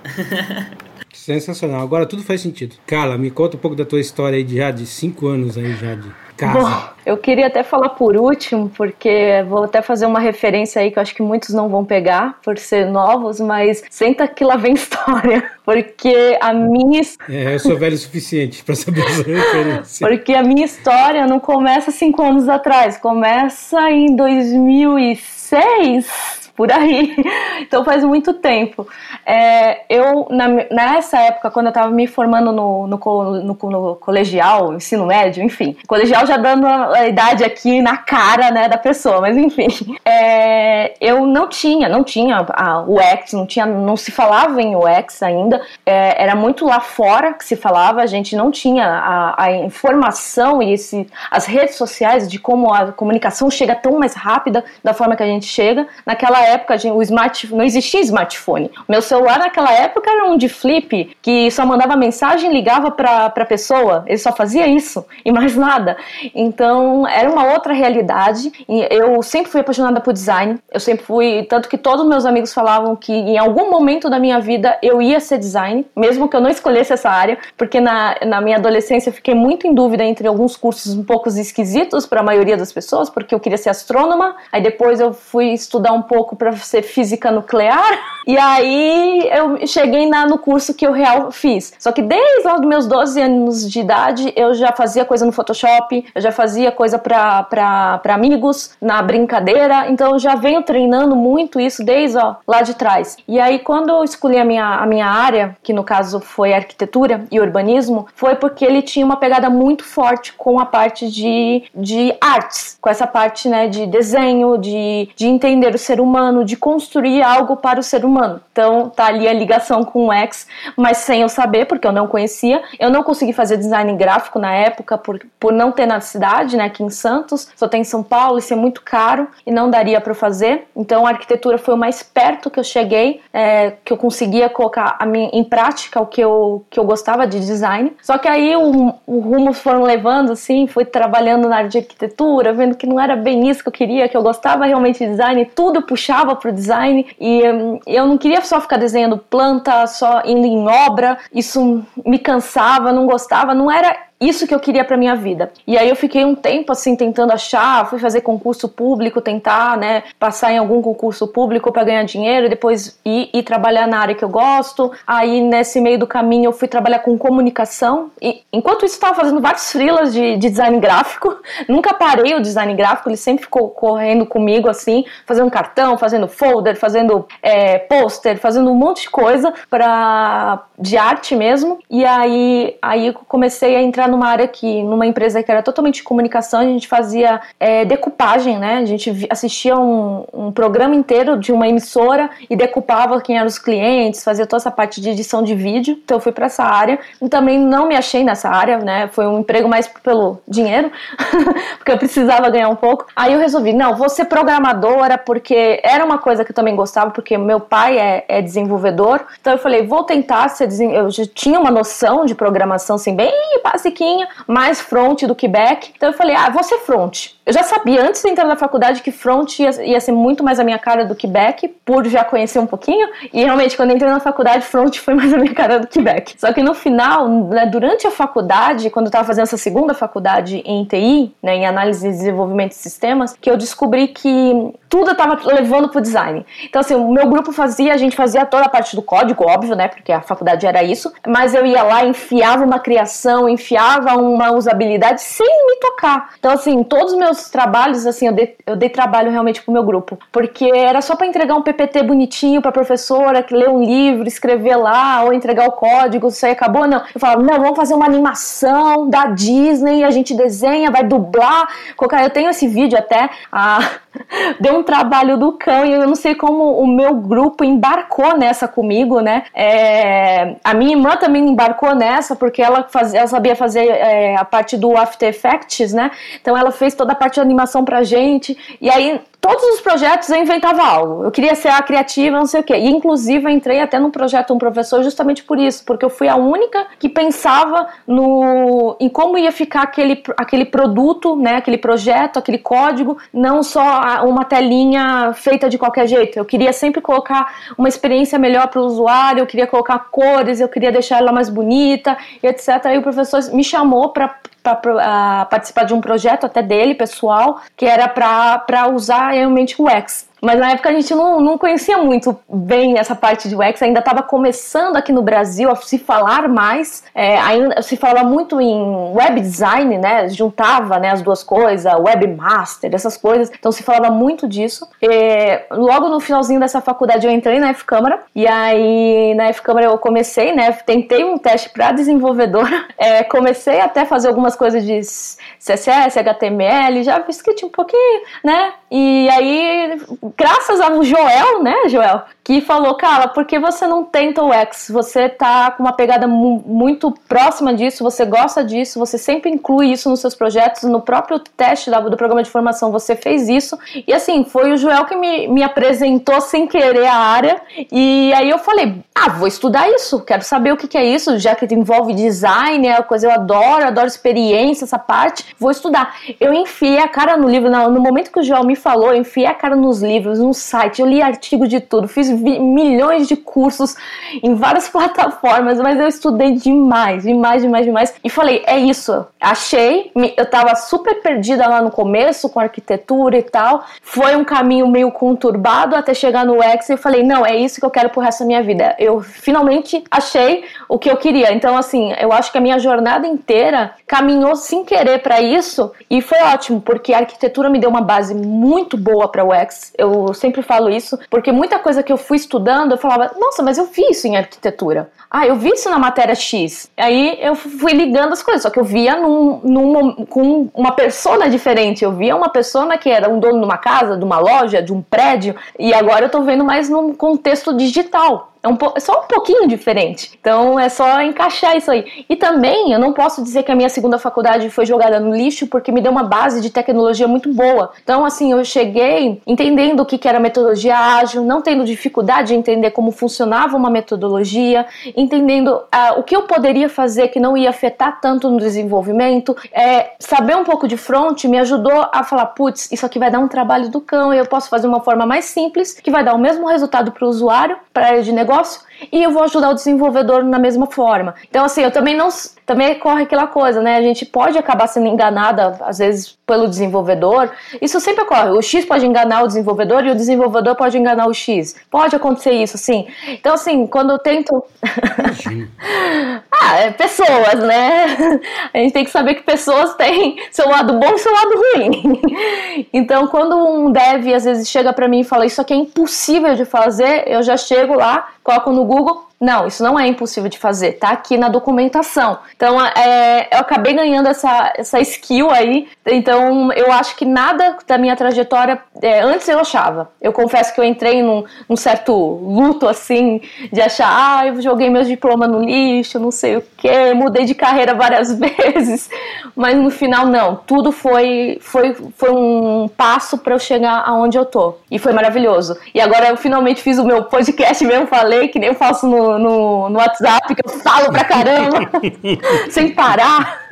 Sensacional. Agora tudo faz sentido. Carla, me conta um pouco da tua história aí de já de cinco anos aí já de casa. Bom, eu queria até falar por último, porque vou até fazer uma referência aí que eu acho que muitos não vão pegar por ser novos, mas senta que lá vem história. Porque a minha. É, eu sou velho o suficiente para saber essa referência. Porque a minha história não começa cinco anos atrás, começa em 2006 por aí. Então faz muito tempo. É, eu, na, nessa época, quando eu estava me formando no, no, no, no, colegial, ensino médio, enfim, colegial já dando a idade aqui na cara né, da pessoa, mas enfim, é, eu não tinha, não tinha a UX, não, tinha, não se falava em UX ainda, é, era muito lá fora que se falava, a gente não tinha a, a informação e esse, as redes sociais de como a comunicação chega tão mais rápida da forma que a gente chega. Naquela época, o smart, não existia smartphone. Meu celular naquela época era um de flip que só mandava mensagem, ligava para a pessoa. Ele só fazia isso e mais nada. Então era uma outra realidade. E eu sempre fui apaixonada por design. Eu sempre fui, tanto que todos meus amigos falavam que em algum momento da minha vida eu ia ser design, mesmo que eu não escolhesse essa área, porque na, na minha adolescência eu fiquei muito em dúvida entre alguns cursos um pouco esquisitos para a maioria das pessoas, porque eu queria ser astrônoma. Aí depois eu fui estudar um pouco para ser física nuclear. E aí eu cheguei na, no curso que eu real fiz. Só que desde os meus 12 anos de idade eu já fazia coisa no Photoshop, eu já fazia coisa para amigos, na brincadeira. Então eu já venho treinando muito isso desde ó, lá de trás. E aí quando eu escolhi a minha, a minha área, que no caso foi arquitetura e urbanismo, foi porque ele tinha uma pegada muito forte com a parte de, de artes, com essa parte né, de desenho, de, de entender o ser humano, de construir algo para o ser humano humano. Então tá ali a ligação com o X, mas sem eu saber, porque eu não conhecia. Eu não consegui fazer design gráfico na época por, por não ter na cidade, né, aqui em Santos. Só tem em São Paulo, isso é muito caro e não daria para fazer. Então a arquitetura foi o mais perto que eu cheguei, é, que eu conseguia colocar a minha, em prática o que eu, que eu gostava de design. Só que aí o, o rumo foram levando, assim, fui trabalhando na área de arquitetura, vendo que não era bem isso que eu queria, que eu gostava realmente de design, tudo puxava pro design e hum, eu não queria só ficar desenhando planta, só indo em obra, isso me cansava, não gostava, não era isso que eu queria para minha vida. E aí eu fiquei um tempo assim tentando achar, fui fazer concurso público, tentar, né, passar em algum concurso público para ganhar dinheiro, depois ir, trabalhar na área que eu gosto. Aí nesse meio do caminho eu fui trabalhar com comunicação e enquanto isso estava fazendo vários freelas de, de, design gráfico. Nunca parei o design gráfico, ele sempre ficou correndo comigo assim, fazendo cartão, fazendo folder, fazendo é, pôster, fazendo um monte de coisa para de arte mesmo. E aí aí eu comecei a entrar numa área que, numa empresa que era totalmente de comunicação, a gente fazia é, decupagem, né? A gente assistia um, um, programa inteiro de uma emissora e decupava quem eram os clientes, fazia toda essa parte de edição de vídeo. Então eu fui para essa área. E também não me achei nessa área, né? Foi um emprego mais pelo dinheiro, porque eu precisava ganhar um pouco. Aí eu resolvi, não, vou ser programadora, porque era uma coisa que eu também gostava, porque meu pai é, é desenvolvedor. Então eu falei, vou tentar ser Eu já tinha uma noção de programação, assim, bem básica musiquinha, mais front do que back. Então eu falei, ah, vou ser front. Eu já sabia antes de entrar na faculdade que front ia, ia, ser muito mais a minha cara do que back, por já conhecer um pouquinho. E realmente, quando entrei na faculdade, front foi mais a minha cara do que back. Só que no final, né, durante a faculdade, quando eu estava fazendo essa segunda faculdade em TI, né, em análise e desenvolvimento de sistemas, que eu descobri que tudo estava levando pro design. Então, assim, o meu grupo fazia, a gente fazia toda a parte do código, óbvio, né, porque a faculdade era isso, mas eu ia lá, enfiava uma criação, enfiava uma usabilidade sem me tocar. Então, assim, todos os meus meus trabalhos, assim, eu dei, eu dei trabalho realmente pro meu grupo. Porque era só para entregar um PPT bonitinho pra professora, que ler um livro, escrever lá, ou entregar o código, isso aí acabou. Não. Eu falava, não, vamos fazer uma animação da Disney, a gente desenha, vai dublar. Colocar. Eu tenho esse vídeo até. Deu um trabalho do cão e eu não sei como o meu grupo embarcou nessa comigo, né? É, a minha irmã também embarcou nessa porque ela, faz, ela sabia fazer é, a parte do After Effects, né? Então ela fez toda a parte de animação pra gente. E aí todos os projetos eu inventava algo. Eu queria ser a criativa, não sei o quê. E inclusive eu entrei até num projeto um professor justamente por isso, porque eu fui a única que pensava no em como ia ficar aquele, aquele produto, né, aquele projeto, aquele código, não só uma telinha feita de qualquer jeito. Eu queria sempre colocar uma experiência melhor para o usuário, eu queria colocar cores, eu queria deixar ela mais bonita, e etc. Aí o professor me chamou para para participar de um projeto até dele, pessoal, que era para usar realmente o X. Mas na época a gente não, não conhecia muito bem essa parte de UX, ainda estava começando aqui no Brasil a se falar mais, é, ainda se falava muito em web design, né? Juntava né, as duas coisas, webmaster, essas coisas. Então se falava muito disso. E, logo no finalzinho dessa faculdade eu entrei na F-Câmara e aí na F-Câmara eu comecei, né? Tentei um teste para desenvolvedora, é, comecei até a fazer algumas coisas de CSS, HTML, JavaScript um pouquinho, né? E aí, graças ao Joel, né, Joel, que falou, cara, por que você não tenta o X? Você tá com uma pegada mu muito próxima disso, você gosta disso, você sempre inclui isso nos seus projetos, no próprio teste do programa de formação você fez isso. E assim, foi o Joel que me, me apresentou sem querer a área. E aí eu falei, ah, vou estudar isso, quero saber o que, que é isso, já que envolve design, é uma coisa eu adoro, adoro experiência, essa parte, vou estudar. Eu enfiei a cara no livro, no momento que o Joel me falou, eu enfiei a cara nos livros, no site, eu li artigo de tudo, fiz milhões de cursos em várias plataformas, mas eu estudei demais, demais, demais, demais. E falei, é isso. Achei, eu tava super perdida lá no começo com arquitetura e tal. Foi um caminho meio conturbado até chegar no X e falei, não, é isso que eu quero pro resto da minha vida. Eu finalmente achei o que eu queria. Então, assim, eu acho que a minha jornada inteira caminhou sem querer para isso e foi ótimo, porque a arquitetura me deu uma base muito boa para o X. sempre falo isso, porque muita coisa que eu fui estudando, eu falava, nossa, mas eu vi isso em arquitetura. Ah, eu vi isso na matéria X. Aí eu fui ligando as coisas, só que eu via num, num, com uma persona diferente. Eu via uma persona que era um dono de uma casa, de uma loja, de um prédio, e agora eu tô vendo mais num contexto digital. É, um, é só um pouquinho diferente. Então é só encaixar isso aí. E também eu não posso dizer que a minha segunda faculdade foi jogada no lixo porque me deu uma base de tecnologia muito boa. Então, assim, eu cheguei entendendo o que era metodologia ágil, não tendo dificuldade de entender como funcionava uma metodologia, entendendo uh, o que eu poderia fazer que não ia afetar tanto no desenvolvimento. É, saber um pouco de front me ajudou a falar: putz, isso aqui vai dar um trabalho do cão eu posso fazer uma forma mais simples que vai dar o mesmo resultado para o usuário, para a área de negócio negócio e eu vou ajudar o desenvolvedor na mesma forma. Então, assim, eu também não. Também corre aquela coisa, né? A gente pode acabar sendo enganada, às vezes, pelo desenvolvedor. Isso sempre ocorre. O X pode enganar o desenvolvedor e o desenvolvedor pode enganar o X. Pode acontecer isso, sim. Então, assim, quando eu tento. ah, é pessoas, né? A gente tem que saber que pessoas têm seu lado bom e seu lado ruim. então, quando um dev às vezes chega para mim e fala isso aqui é impossível de fazer, eu já chego lá, coloco no Google, 5억 não, isso não é impossível de fazer, tá aqui na documentação. Então, é, eu acabei ganhando essa, essa skill aí. Então, eu acho que nada da minha trajetória, é, antes eu achava. Eu confesso que eu entrei num, num, certo luto, assim, de achar, ah, eu joguei meus diplomas no lixo, não sei o que, mudei de carreira várias vezes. Mas no final, não. Tudo foi, foi, foi um passo para eu chegar aonde eu tô. E foi maravilhoso. E agora eu finalmente fiz o meu podcast mesmo, falei, que nem eu faço no no, no, WhatsApp que eu falo pra caramba, sem parar.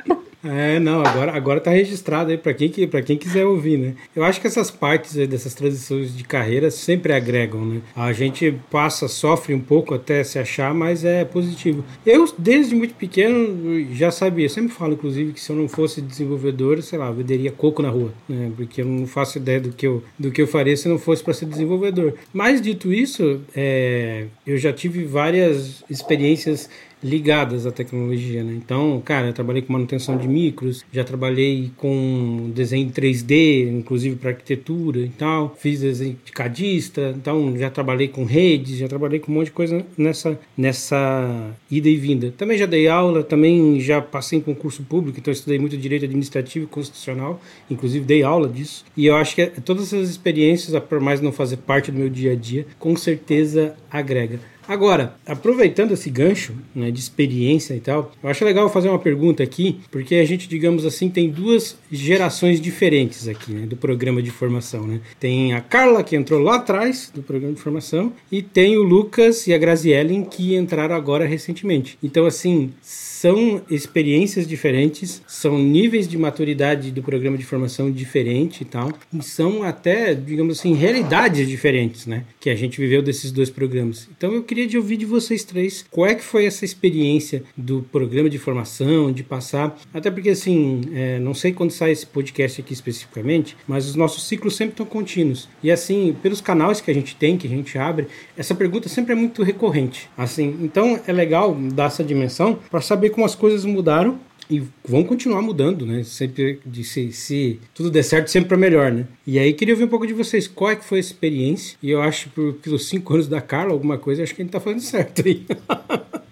É, não, agora, agora tá registrado aí para quem, pra quem quiser ouvir, né? Eu acho que essas partes aí, dessas transições de carreira sempre agregam, né? A gente passa, sofre um pouco até se achar, mas é positivo. Eu, desde muito pequeno, já sabia, sempre falo, inclusive, que se eu não fosse desenvolvedor, sei lá, venderia coco na rua, né? Porque eu não faço ideia do que eu, do que eu faria se não fosse para ser desenvolvedor. Mas, dito isso, é, eu já tive várias experiências ligadas à tecnologia, né? Então, cara, eu trabalhei com manutenção de micros, já trabalhei com desenho 3D, inclusive para arquitetura e tal, fiz desenho de cadista, então já trabalhei com redes, já trabalhei com um monte de coisa nessa, nessa ida e vinda. Também já dei aula, também já passei em concurso público, então estudei muito direito administrativo e constitucional, inclusive dei aula disso. E eu acho que todas essas experiências, por mais não fazer parte do meu dia a dia, com certeza agrega. Agora, aproveitando esse gancho né, de experiência e tal, eu acho legal fazer uma pergunta aqui, porque a gente, digamos assim, tem duas gerações diferentes aqui né, do programa de formação. Né? Tem a Carla, que entrou lá atrás do programa de formação, e tem o Lucas e a Graziellen, que entraram agora recentemente. Então, assim, são experiências diferentes, são níveis de maturidade do programa de formação diferente e tal, e são até, digamos assim, realidades diferentes, né? Que a gente viveu desses dois programas. Então eu queria de ouvir de vocês três qual é que foi essa experiência do programa de formação, de passar, até porque assim, é, não sei quando sai esse podcast aqui especificamente, mas os nossos ciclos sempre estão contínuos. E assim, pelos canais que a gente tem, que a gente abre, essa pergunta sempre é muito recorrente. Assim, então é legal dar essa dimensão para saber como as coisas mudaram e vão continuar mudando, né? Sempre de se, se tudo der certo, sempre para melhor, né? E aí queria ouvir um pouco de vocês, qual é que foi a experiência? E eu acho que pelos cinco anos da Carla, alguma coisa, acho que a gente tá fazendo certo aí.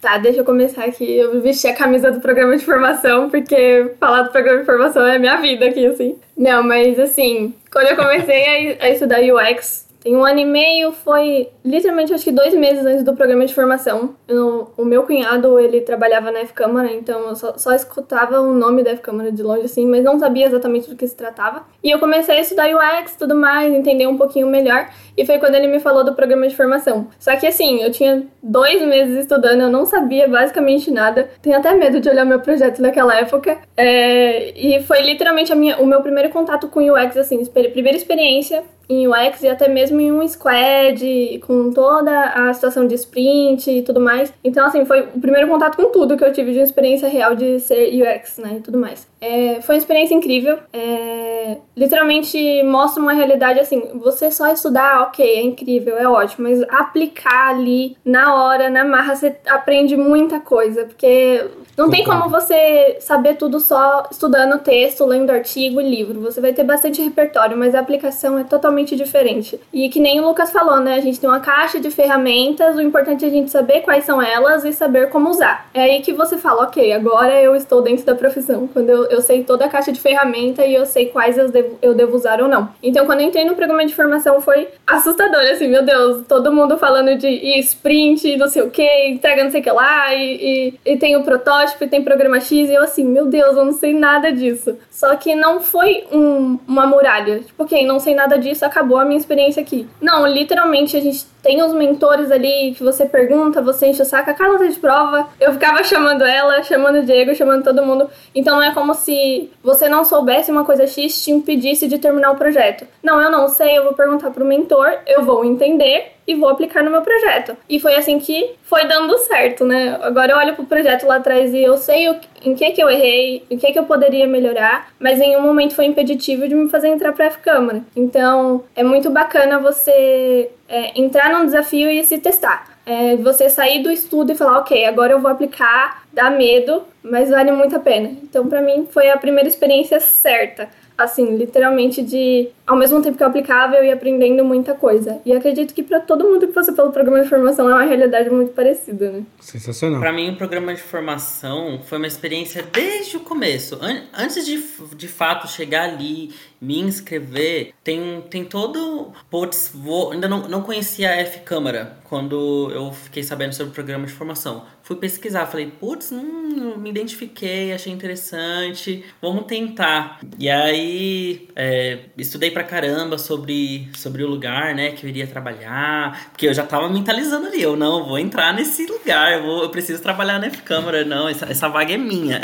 Tá, deixa eu começar aqui. Eu vesti a camisa do programa de formação, porque falar do programa de formação é minha vida aqui, assim. Não, mas assim, quando eu comecei a, a estudar UX, tem um ano e meio, foi literalmente acho que dois meses antes do programa de formação. Eu, o meu cunhado, ele trabalhava na F-Câmara, então eu só, só escutava o nome da F-Câmara de longe, assim, mas não sabia exatamente do que se tratava. E eu comecei a estudar UX e tudo mais, entender um pouquinho melhor, e foi quando ele me falou do programa de formação. Só que assim, eu tinha dois meses estudando, eu não sabia basicamente nada. Tenho até medo de olhar meu projeto naquela época. É, e foi literalmente minha, o meu primeiro contato com UX, assim, primeira experiência em UX e até mesmo em um squad, com toda a situação de sprint e tudo mais. Então, assim, foi o primeiro contato com tudo que eu tive de uma experiência real de ser UX, né, e tudo mais. É, foi uma experiência incrível. É, literalmente mostra uma realidade assim: você só estudar, ok, é incrível, é ótimo, mas aplicar ali na hora, na marra, você aprende muita coisa, porque não tem como você saber tudo só estudando texto, lendo artigo e livro. Você vai ter bastante repertório, mas a aplicação é totalmente diferente. E que nem o Lucas falou, né? A gente tem uma caixa de ferramentas, o importante é a gente saber quais são elas e saber como usar. É aí que você fala, ok, agora eu estou dentro da profissão. Quando eu, eu sei toda a caixa de ferramenta e eu sei quais eu devo, eu devo usar ou não. Então, quando eu entrei no programa de formação, foi assustador, assim, meu Deus, todo mundo falando de sprint, não sei o que, entrega não sei o que lá, e, e, e tem o protótipo protótipo e tem programa X, e eu assim, meu Deus, eu não sei nada disso. Só que não foi um, uma muralha. Tipo, ok, não sei nada disso, acabou a minha experiência aqui. Não, literalmente a gente tem os mentores ali que você pergunta, você enche o saco. A Carla tá de prova. Eu ficava chamando ela, chamando o Diego, chamando todo mundo. Então não é como se você não soubesse uma coisa X te impedisse de terminar o projeto. Não, eu não sei, eu vou perguntar pro mentor, eu vou entender e vou aplicar no meu projeto. E foi assim que foi dando certo, né? Agora eu olho pro projeto lá atrás e eu sei o, em que que eu errei, em que que eu poderia melhorar, mas em um momento foi impeditivo de me fazer entrar pra F-Câmara. Então, é muito bacana você é, entrar num desafio e se testar. É, você sair do estudo e falar, ok, agora eu vou aplicar, dá medo, mas vale muito a pena. Então, para mim, foi a primeira experiência certa assim, literalmente de ao mesmo tempo que eu aplicava, eu ia aprendendo muita coisa. E acredito que para todo mundo que passou pelo programa de formação é uma realidade muito parecida, né? Sensacional. Para mim, o programa de formação foi uma experiência desde o começo. Antes de, de fato chegar ali, me inscrever, tem, tem todo. Putz, vou, ainda não, não conhecia a F-Câmara quando eu fiquei sabendo sobre o programa de formação. Fui pesquisar, falei, putz, hum, me identifiquei, achei interessante, vamos tentar. E aí, é, estudei pra caramba sobre, sobre o lugar, né, que eu iria trabalhar, porque eu já tava mentalizando ali, eu não, vou entrar nesse lugar, eu, vou, eu preciso trabalhar na F-Câmara, não, essa, essa vaga é minha.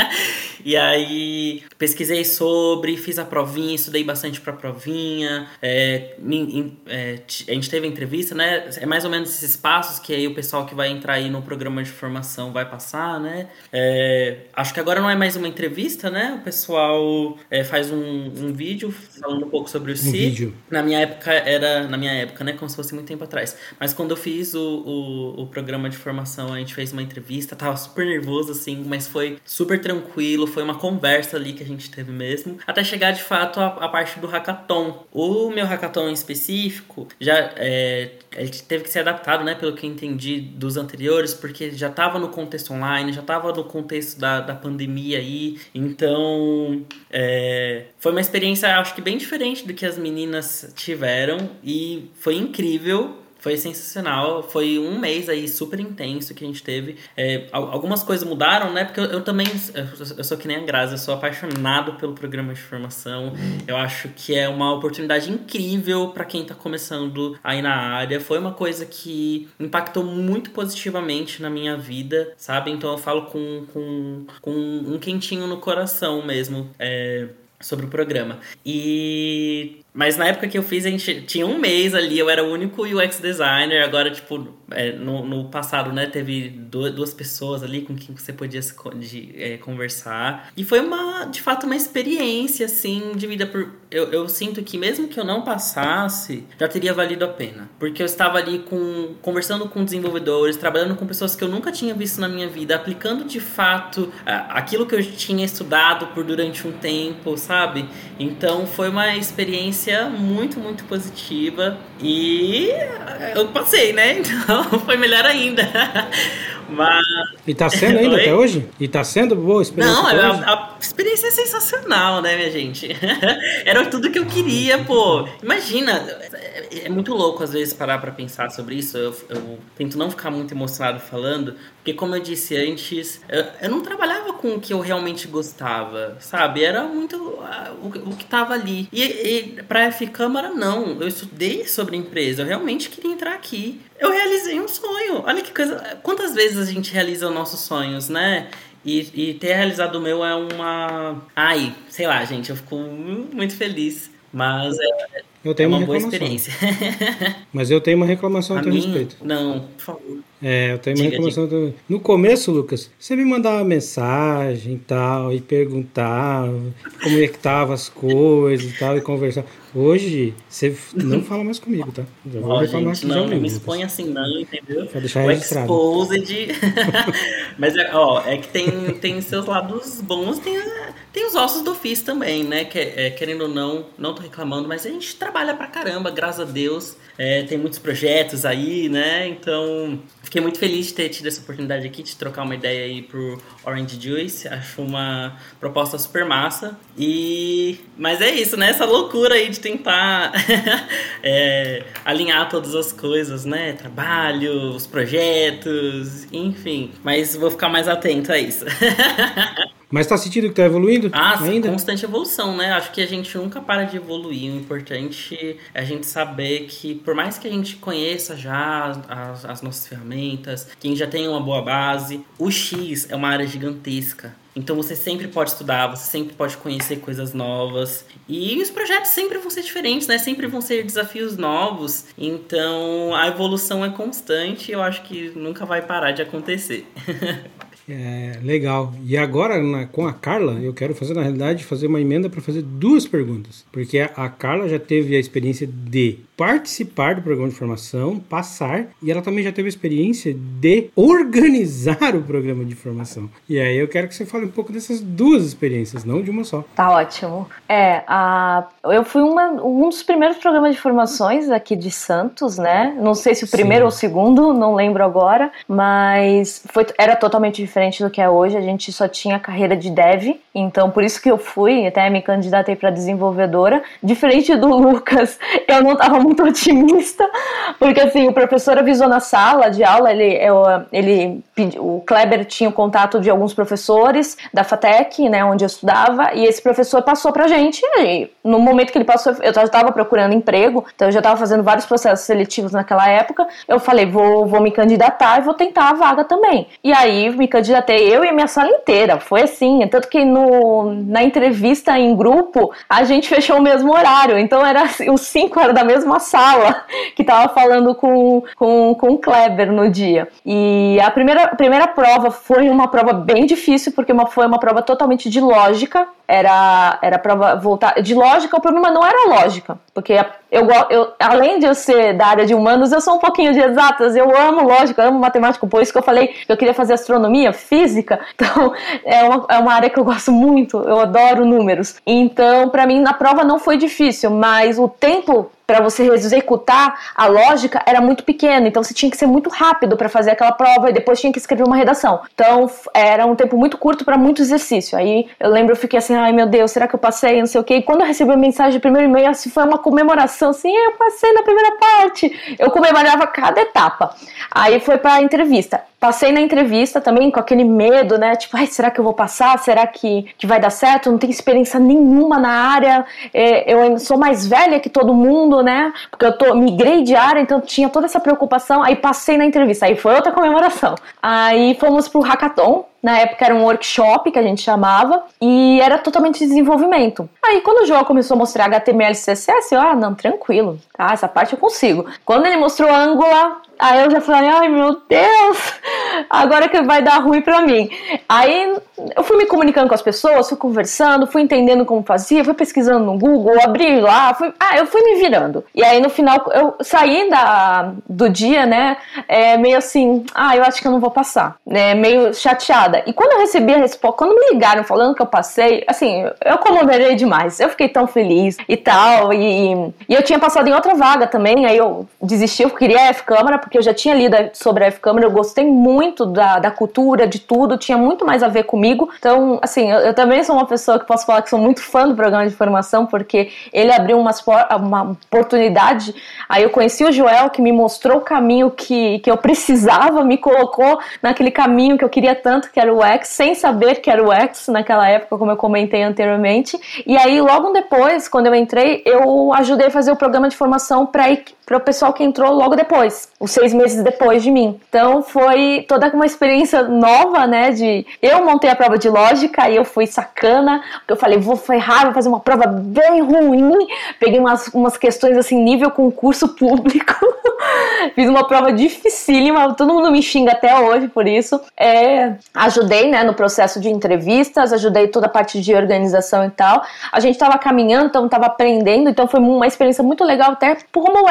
e aí, pesquisei sobre, fiz a provinha, estudei bastante pra provinha, é, é, a gente teve entrevista, né, é mais ou menos esses passos que aí o pessoal que vai entrar aí no programa de formação vai passar, né, é, acho que agora não é mais uma entrevista, né, o pessoal é, faz um, um vídeo falando pouco sobre o um Vídeo. Na minha época era. Na minha época, né? Como se fosse muito tempo atrás. Mas quando eu fiz o, o, o programa de formação, a gente fez uma entrevista, tava super nervoso, assim, mas foi super tranquilo, foi uma conversa ali que a gente teve mesmo. Até chegar de fato a, a parte do hackathon. O meu hackathon em específico já é, ele teve que ser adaptado, né? Pelo que eu entendi dos anteriores, porque já tava no contexto online, já tava no contexto da, da pandemia aí. Então. É, foi uma experiência, acho que bem diferente do que as meninas tiveram e foi incrível Foi sensacional. Foi um mês aí super intenso que a gente teve. É, algumas coisas mudaram, né? Porque eu, eu, também, eu sou que nem a Grazi, eu sou apaixonado pelo programa de formação. Eu acho que é uma oportunidade incrível para quem tá começando aí na área. Foi uma coisa que impactou muito positivamente na minha vida, sabe? Então eu falo com, com, com um quentinho no coração mesmo. É, sobre o programa. E mas na época que eu fiz, a gente tinha um mês ali, eu era o único UX designer. Agora, tipo, é, no, no passado, né, teve duas pessoas ali com quem você podia se, de, é, conversar. E foi uma, de fato, uma experiência, assim, de vida. Por, eu, eu sinto que mesmo que eu não passasse, já teria valido a pena. Porque eu estava ali com, conversando com desenvolvedores, trabalhando com pessoas que eu nunca tinha visto na minha vida, aplicando de fato aquilo que eu tinha estudado por durante um tempo, sabe? Então foi uma experiência experiência muito, muito positiva e eu passei, né? Então foi melhor ainda. Mas... E tá sendo ainda Oi? até hoje? E tá sendo boa a experiência? Não, a, a, experiência é sensacional, né, minha gente? Era tudo que eu queria, pô. Imagina, é, é muito louco às vezes parar pra pensar sobre isso. Eu, eu, tento não ficar muito emocionado falando, porque como eu disse antes, eu, eu não trabalhava com o que eu realmente gostava, sabe? Era muito uh, o, o, que tava ali. E, e pra F Câmara, não. Eu estudei sobre empresa, eu realmente queria entrar aqui. Eu realizei um sonho. Olha que coisa. Quantas vezes a gente realiza os nossos sonhos, né? E, e ter realizado o meu é uma. Ai, sei lá, gente, eu fico muito feliz. Mas é, eu tenho é uma, uma boa experiência. Mas eu tenho uma reclamação a, a teu respeito. Não, por favor. É, eu tenho uma diga, reclamação. Diga. No começo, Lucas, você me mandava uma mensagem e tal, e perguntava como é que estavam as coisas e tal, e conversava. Hoje, você não fala mais comigo, tá? Já vou gente, aqui não, não me expõe assim não, entendeu? Pra deixar o registrado. Exposed. Mas, ó, é que tem, tem seus lados bons, tem, tem os ossos do ofício também, né? Que, é, querendo ou não, não tô reclamando, mas a gente trabalha pra caramba, graças a Deus. É, tem muitos projetos aí, né? Então, fiquei muito feliz de ter tido essa oportunidade aqui de trocar uma ideia aí pro Orange Juice. Acho uma proposta super massa. E mas é isso, né? Essa loucura aí de tentar é, alinhar todas as coisas, né? Trabalho, os projetos, enfim. Mas vou ficar mais atento a isso. Mas tá sentindo que tá evoluindo? Ah, ainda? constante evolução, né? Acho que a gente nunca para de evoluir. O importante é a gente saber que, por mais que a gente conheça já as, as nossas ferramentas, que a gente já tenha uma boa base, o X é uma área gigantesca. Então você sempre pode estudar, você sempre pode conhecer coisas novas. E os projetos sempre vão ser diferentes, né? Sempre vão ser desafios novos. Então a evolução é constante e eu acho que nunca vai parar de acontecer. É, legal. E agora, na, com a Carla, eu quero fazer, na realidade, fazer uma emenda para fazer duas perguntas. Porque a, a, Carla já teve a experiência de participar do programa de formação, passar, e ela também já teve a experiência de organizar o programa de formação. E aí eu quero que você fale um pouco dessas duas experiências, não de uma só. Tá ótimo. É, a, eu fui uma, um dos primeiros programas de formações aqui de Santos, né? Não sei se o primeiro Sim. ou o segundo, não lembro agora, mas foi, era totalmente diferente do que é hoje. A gente só tinha carreira de dev, então por isso que eu fui, até me candidatei para desenvolvedora. Diferente do Lucas, eu não tava muito otimista, porque assim, o professor avisou na sala de aula, ele, eu, ele o Kleber tinha o contato de alguns professores da FATEC, né, onde eu estudava, e esse professor passou pra gente, e no momento que ele passou, eu já estava procurando emprego, então eu já estava fazendo vários processos seletivos naquela época, eu falei, vou, vou me candidatar e vou tentar a vaga também. E aí me candidatei eu e minha sala inteira, foi assim, tanto que no, na entrevista em grupo, a gente fechou o mesmo horário, então era os cinco eram da mesma sala que tava falando com, com, com o Kleber no dia. E a primeira, a primeira prova foi uma prova bem difícil, porque uma, foi uma prova totalmente de lógica. Era, era prova voltar. De lógica, o problema não era lógica, porque eu, eu, além de eu ser da área de humanos, eu sou um pouquinho de exatas. Eu amo lógica, amo matemática. Por isso que eu falei que eu queria fazer astronomia, física. Então, é uma, é uma área que eu gosto muito. Eu adoro números. Então, para mim, na prova não foi difícil, mas o tempo para você executar a lógica era muito pequeno, então você tinha que ser muito rápido para fazer aquela prova e depois tinha que escrever uma redação. Então era um tempo muito curto para muito exercício. Aí eu lembro, eu fiquei assim, ai meu Deus, será que eu passei? Não sei o quê. E quando eu recebi a mensagem do primeiro e-mail, assim, foi uma comemoração, assim, eu passei na primeira parte. Eu comemorava cada etapa. Aí foi para a entrevista. Passei na entrevista também com aquele medo, né? Tipo, ai, será que eu vou passar? Será que, que vai dar certo? Não tenho experiência nenhuma na área. É, eu sou mais velha que todo mundo, né? Porque eu tô, migrei de área, então tinha toda essa preocupação. Aí passei na entrevista. Aí foi outra comemoração. Aí fomos pro hackathon. Na época era um workshop que a gente chamava e era totalmente desenvolvimento. Aí quando o João começou a mostrar HTML e CSS, eu, ah, não, tranquilo, tá? Essa parte eu consigo. Quando ele mostrou Angular, Aí eu já falei, ai meu Deus, agora que vai dar ruim pra mim. Aí eu fui me comunicando com as pessoas, fui conversando, fui entendendo como fazia, fui pesquisando no Google, abri lá, fui, ah, eu fui me virando. E aí no final eu saí da, do dia, né, é, meio assim, ah, eu acho que eu não vou passar, né, meio chateada. E quando eu recebi a resposta, quando me ligaram falando que eu passei, assim, eu comemorei demais, eu fiquei tão feliz e tal, e, e eu tinha passado em outra vaga também, aí eu desisti, eu queria a F-Câmara, porque eu já tinha lido sobre a F-Câmara, eu gostei muito da, da cultura, de tudo, tinha muito mais a ver comigo. Então, assim, eu, eu, também sou uma pessoa que posso falar que sou muito fã do programa de formação, porque ele abriu umas, uma oportunidade. Aí eu conheci o Joel, que me mostrou o caminho que, que eu precisava, me colocou naquele caminho que eu queria tanto, que era o X, sem saber que era o X naquela época, como eu comentei anteriormente. E aí, logo depois, quando eu entrei, eu ajudei a fazer o programa de formação para para o pessoal que entrou logo depois, os seis meses depois de mim. Então foi toda uma experiência nova, né? De eu montei a prova de lógica e eu fui sacana, porque eu falei, vou ferrar, vou fazer uma prova bem ruim. Peguei umas, umas questões assim, nível concurso público. Fiz uma prova dificílima, todo mundo me xinga até hoje por isso. É, ajudei, né, no processo de entrevistas, ajudei toda a parte de organização e tal. A gente tava caminhando, então tava aprendendo, então foi uma experiência muito legal até por Homo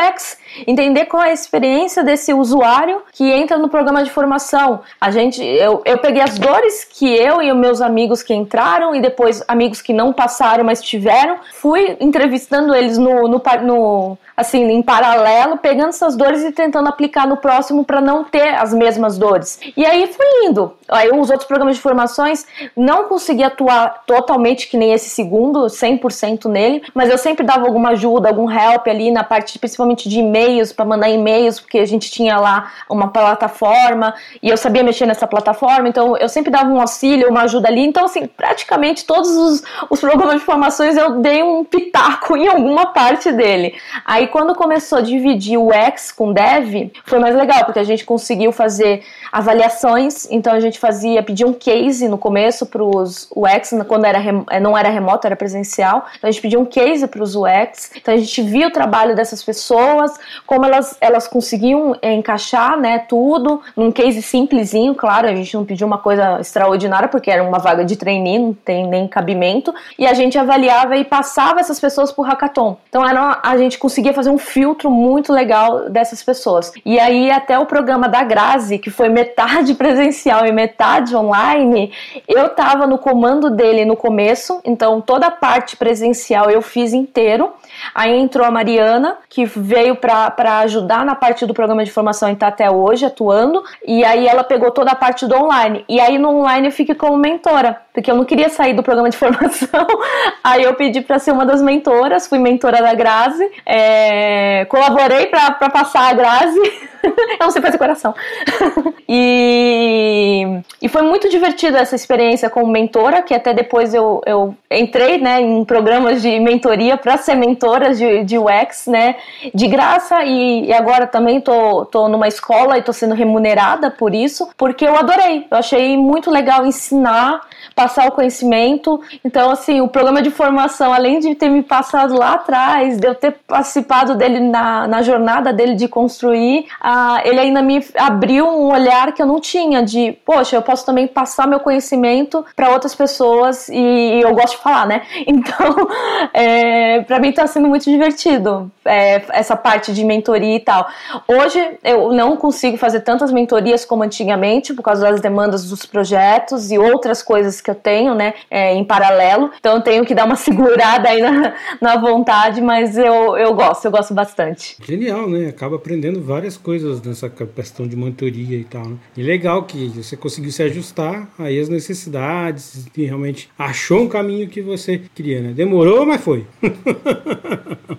Entender qual é a experiência desse usuário que entra no programa de formação. A gente, eu, eu peguei as dores que eu e os meus amigos que entraram e depois amigos que não passaram, mas tiveram, fui entrevistando eles no, no, no assim, em paralelo, pegando essas dores e tentando aplicar no próximo para não ter as mesmas dores. E aí fui indo. Aí os outros programas de formações não consegui atuar totalmente que nem esse segundo, 100% nele, mas eu sempre dava alguma ajuda, algum help ali na parte principalmente de e-mails, para mandar e-mails, porque a gente tinha lá uma plataforma e eu sabia mexer nessa plataforma, então eu sempre dava um auxílio, uma ajuda ali. Então, assim, praticamente todos os, os programas de formações eu dei um pitaco em alguma parte dele. Aí quando começou a dividir o X com Dev, foi mais legal, porque a gente conseguiu fazer avaliações, então a gente fazia, pedia um case no começo para os UX, quando era, eh, não era remoto, era presencial, então a gente pedia um case para os UX, então a gente via o trabalho dessas pessoas, como elas, elas conseguiam encaixar né, tudo num case simplesinho, claro, a gente não pediu uma coisa extraordinária, porque era uma vaga de trainee, não tem nem cabimento, e a gente avaliava e passava essas pessoas por hackathon. Então era, a gente conseguia fazer um filtro muito legal dessas pessoas. E aí até o programa da Grazi, que foi metade presencial e metade online, eu tava no comando dele no começo, então toda a parte presencial eu fiz inteiro. Aí entrou a Mariana, que veio para ajudar na parte do programa de formação e tá até hoje atuando. E aí ela pegou toda a parte do online. E aí no online eu fiquei como mentora, porque eu não queria sair do programa de formação. aí eu pedi para ser uma das mentoras, fui mentora da Grazi, é, colaborei para passar a Grazi. eu não sei fazer coração. e, e foi muito divertido essa experiência como mentora, que até depois eu, eu entrei né, em programas de mentoria para ser mentora de, de UX, né, de graça, e, e, agora também tô, tô numa escola e tô sendo remunerada por isso, porque eu adorei, eu achei muito legal ensinar, passar o conhecimento, então assim, o programa de formação, além de ter me passado lá atrás, de eu ter participado dele na, na jornada dele de construir, ah, ele ainda me abriu um olhar que eu não tinha de, poxa, eu posso também passar meu conhecimento para outras pessoas e, eu gosto de falar, né? Então, é, para mim está sendo muito divertido é, essa parte de mentoria e tal. Hoje eu não consigo fazer tantas mentorias como antigamente por causa das demandas dos projetos e outras coisas que eu tenho, né, é, em paralelo. Então eu tenho que dar uma segurada aí na, na vontade, mas eu, eu gosto, eu gosto bastante. Genial, né? Acaba aprendendo várias coisas nessa questão de mentoria e tal. Né? E legal que você conseguiu se ajustar aí às necessidades e realmente achou um caminho que você queria, né? Demorou, mas foi.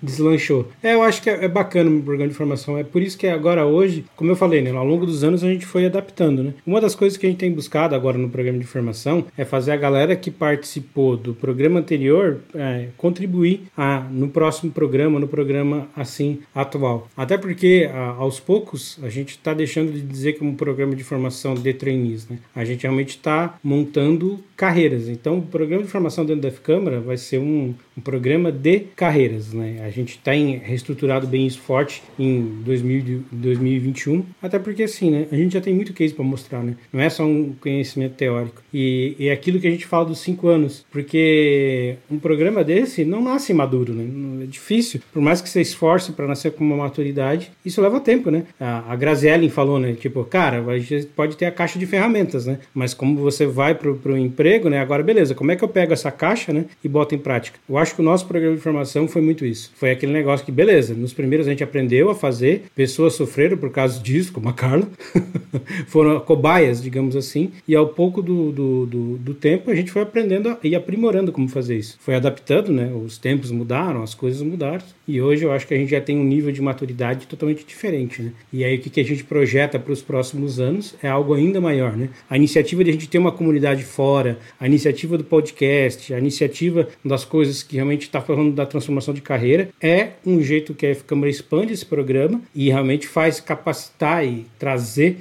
Deslanchou. É, eu acho que é, é bacana o programa de formação. É por isso que agora hoje, como eu falei, né, ao longo dos anos a gente foi adaptando, né? Uma das coisas que a gente tem buscado agora no programa de formação é fazer a galera que participou do programa anterior é, contribuir a, no próximo programa, no programa assim atual. Até porque a, aos poucos a gente está deixando de dizer que é um programa de formação de trainees, né? A gente realmente está montando carreiras. Então, o programa de formação dentro da F-Câmara vai ser um, um programa de carreiras, né? A gente está reestruturado bem isso forte em 2000, 2021, até porque assim, né? A gente já tem muito case para mostrar, né? Não é só um conhecimento teórico. E é aquilo que a gente fala dos cinco anos, porque um programa desse não nasce maduro, né? É difícil, por mais que você esforce para nascer com uma maturidade, isso leva tempo, né? A, a Graziellen falou, né? Tipo, cara, a gente pode ter a caixa de ferramentas, né? Mas como você vai para o emprego, né? Agora, beleza, como é que eu pego essa caixa, né? E boto em prática? Eu acho que o nosso programa de formação foi muito isso. Foi aquele negócio que, beleza, nos primeiros a gente aprendeu a fazer, pessoas sofreram por causa disso, como a Carla, foram cobaias, digamos assim, e ao pouco do, do, do, do tempo a gente foi aprendendo e aprimorando como fazer isso. Foi adaptando, né? Os tempos mudaram, as coisas mudaram, e hoje eu acho que a gente já tem um nível de maturidade totalmente diferente, né? E aí o que, que a gente projeta para os próximos anos é algo ainda maior, né? A iniciativa de a gente ter uma comunidade fora, a iniciativa do podcast, a iniciativa das coisas que realmente está falando da transformação de carreira, é um jeito que a Câmara expande esse programa e realmente faz capacitar e trazer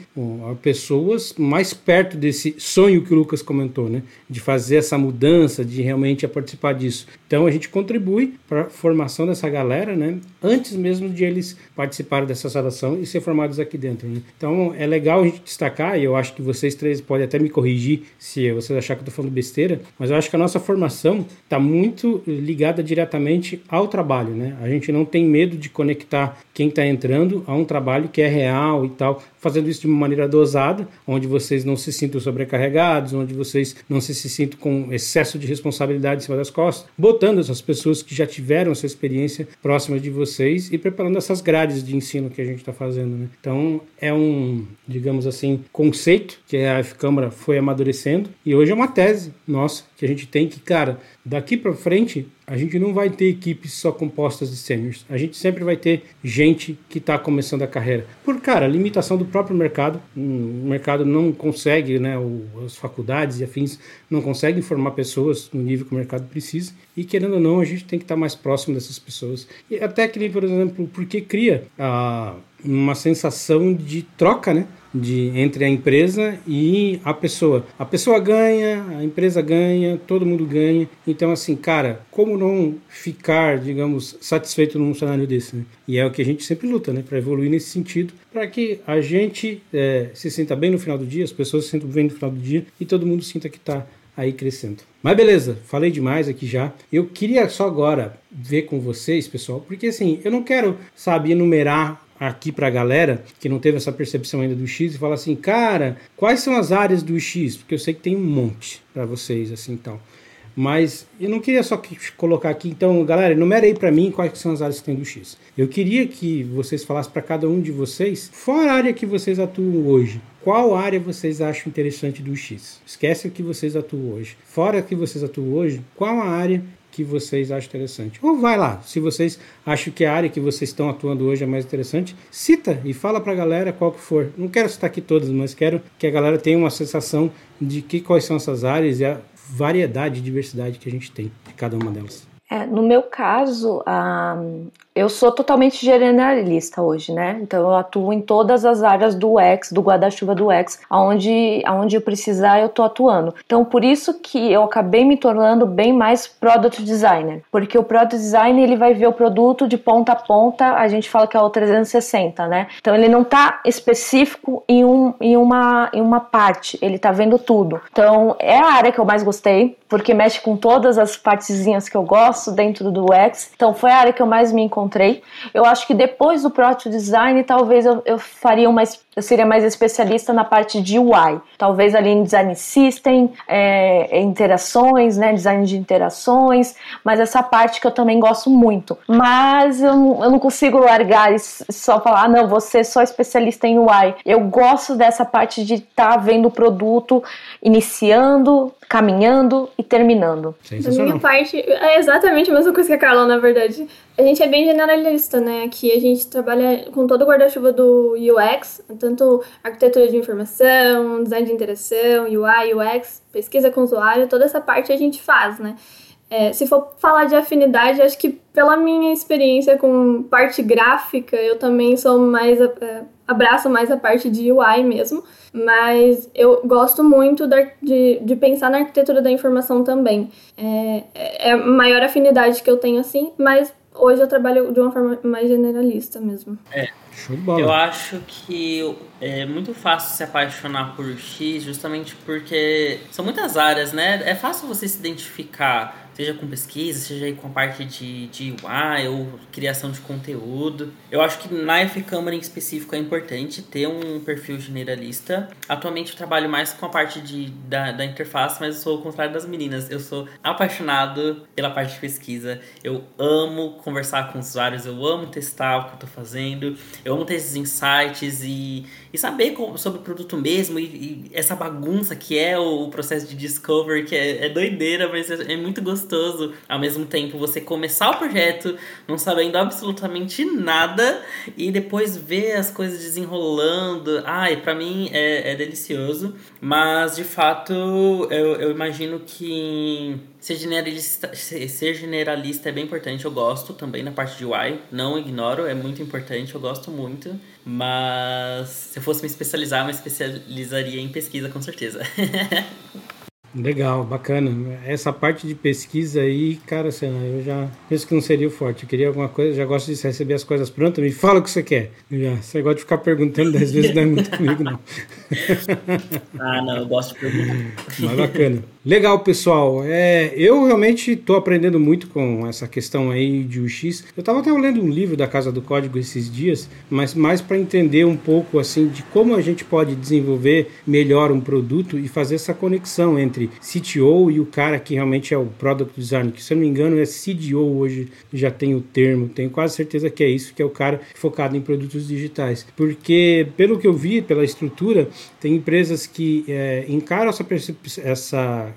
pessoas mais perto desse sonho que o Lucas comentou, né? De fazer essa mudança, de realmente participar disso. Então a gente contribui para a formação dessa galera, né? Antes mesmo de eles participarem dessa seleção e ser formados aqui dentro. Né? Então é legal a gente destacar, e eu acho que vocês três podem até me corrigir se vocês acharem que estou falando besteira, mas eu acho que a nossa formação está muito ligada diretamente ao trabalho. Né? A gente não tem medo de conectar quem está entrando a um trabalho que é real e tal, fazendo isso de uma maneira dosada, onde vocês não se sintam sobrecarregados, onde vocês não se, se sintam com excesso de responsabilidade em cima das costas, botando essas pessoas que já tiveram essa experiência próximas de vocês e preparando essas grades de ensino que a gente está fazendo. Né? Então, é um, digamos assim, conceito que a F-Câmara foi amadurecendo e hoje é uma tese nossa que a gente tem que, cara, daqui para frente a gente não vai ter equipes só compostas de seniors. A gente sempre vai ter gente que está começando a carreira. Por, cara, limitação do próprio mercado. O mercado não consegue, né, as faculdades e afins não conseguem formar pessoas no nível que o mercado precisa. E, querendo ou não, a gente tem que estar tá mais próximo dessas pessoas. E até que, por exemplo, porque cria a, uma sensação de troca, né? de entre a empresa e a pessoa. A pessoa ganha, a empresa ganha, todo mundo ganha. Então, assim, cara, como não ficar, digamos, satisfeito num cenário desse? Né? E é o que a gente sempre luta, né, para evoluir nesse sentido, para que a gente é, se sinta bem no final do dia, as pessoas se sintam bem no final do dia e todo mundo sinta que está aí crescendo. Mas beleza, falei demais aqui já. Eu queria só agora ver com vocês, pessoal, porque assim, eu não quero, sabe, enumerar aqui para a galera que não teve essa percepção ainda do X e fala assim, cara, quais são as áreas do X? Porque eu sei que tem um monte para vocês assim então. Mas eu não queria só colocar aqui, então, galera, enumere aí para mim quais são as áreas que tem do X. Eu queria que vocês falassem para cada um de vocês, fora a área que vocês atuam hoje, qual área vocês acham interessante do X? Esquece o que vocês atuam hoje. Fora que vocês atuam hoje, qual a área que vocês acham interessante. Ou vai lá, se vocês acham que a área que vocês estão atuando hoje é mais interessante, cita e fala para a galera qual que for. Não quero citar aqui todas, mas quero que a galera tenha uma sensação de que quais são essas áreas e a variedade e diversidade que a gente tem de cada uma delas. É, no meu caso, eu sou totalmente generalista hoje, né? Então eu atuo em todas as áreas do X, do guarda-chuva do X, aonde, aonde eu precisar eu tô atuando. Então por isso que eu acabei me tornando bem mais product designer, porque o product design ele vai ver o produto de ponta a ponta, a gente fala que é o 360, né? Então ele não tá específico em, um, em, uma, em uma parte, ele tá vendo tudo. Então é a área que eu mais gostei, porque mexe com todas as partezinhas que eu gosto dentro do X. Então foi a área que eu mais me encontrei encontrei. Eu acho que depois do Product Design, talvez eu, eu faria uma, eu seria mais especialista na parte de UI. Talvez ali em Design System, é, interações, né, design de interações, mas essa parte que eu também gosto muito. Mas eu, eu não consigo largar e só falar, ah, não, você é só especialista em UI. Eu gosto dessa parte de estar tá vendo o produto iniciando, caminhando e terminando. Da minha parte, é exatamente a mesma coisa que a Carla, na verdade. A gente é bem generalista, né? Aqui a gente trabalha com todo o guarda-chuva do UX, tanto arquitetura de informação, design de interação, UI, UX, pesquisa com o usuário, toda essa parte a gente faz, né? É, se for falar de afinidade, acho que pela minha experiência com parte gráfica, eu também sou mais. É, abraço mais a parte de UI mesmo. Mas eu gosto muito de, de pensar na arquitetura da informação também. É, é a maior afinidade que eu tenho, assim, mas hoje eu trabalho de uma forma mais generalista mesmo. É. Eu acho que é muito fácil se apaixonar por X justamente porque são muitas áreas, né? É fácil você se identificar seja com pesquisa, seja com a parte de, de UI ou criação de conteúdo. Eu acho que na F-Câmara em específico é importante ter um perfil generalista. Atualmente eu trabalho mais com a parte de, da, da interface, mas eu sou o contrário das meninas. Eu sou apaixonado pela parte de pesquisa. Eu amo conversar com usuários, eu amo testar o que eu estou fazendo, eu amo ter esses insights e, e saber sobre o produto mesmo e, e essa bagunça que é o, processo de discovery, que é, é doideira, mas é, é muito gostoso ao mesmo tempo você começar o projeto não sabendo absolutamente nada e depois ver as coisas desenrolando. Ai, para mim é, é, delicioso, mas de fato eu, eu imagino que ser generalista, ser generalista é bem importante. Eu gosto também na parte de UI, não ignoro, é muito importante, eu gosto muito. Mas se eu fosse me especializar, eu me especializaria em pesquisa com certeza. Legal, bacana. Essa parte de pesquisa aí, cara, eu já penso que não seria o forte. Eu queria alguma coisa, já gosto de receber as coisas prontas, me fala o que você quer. Já, você gosta de ficar perguntando dez vezes não é muito comigo, não. ah, não, eu gosto de perguntar. Mas bacana. Legal, pessoal. É, eu realmente estou aprendendo muito com essa questão aí de UX. Eu estava até lendo um livro da Casa do Código esses dias, mas mais para entender um pouco assim de como a gente pode desenvolver melhor um produto e fazer essa conexão entre CTO e o cara que realmente é o Product Design, que se eu não me engano é CDO hoje, já tem o termo, tenho quase certeza que é isso, que é o cara focado em produtos digitais. Porque, pelo que eu vi, pela estrutura, tem empresas que é, encaram essa, essa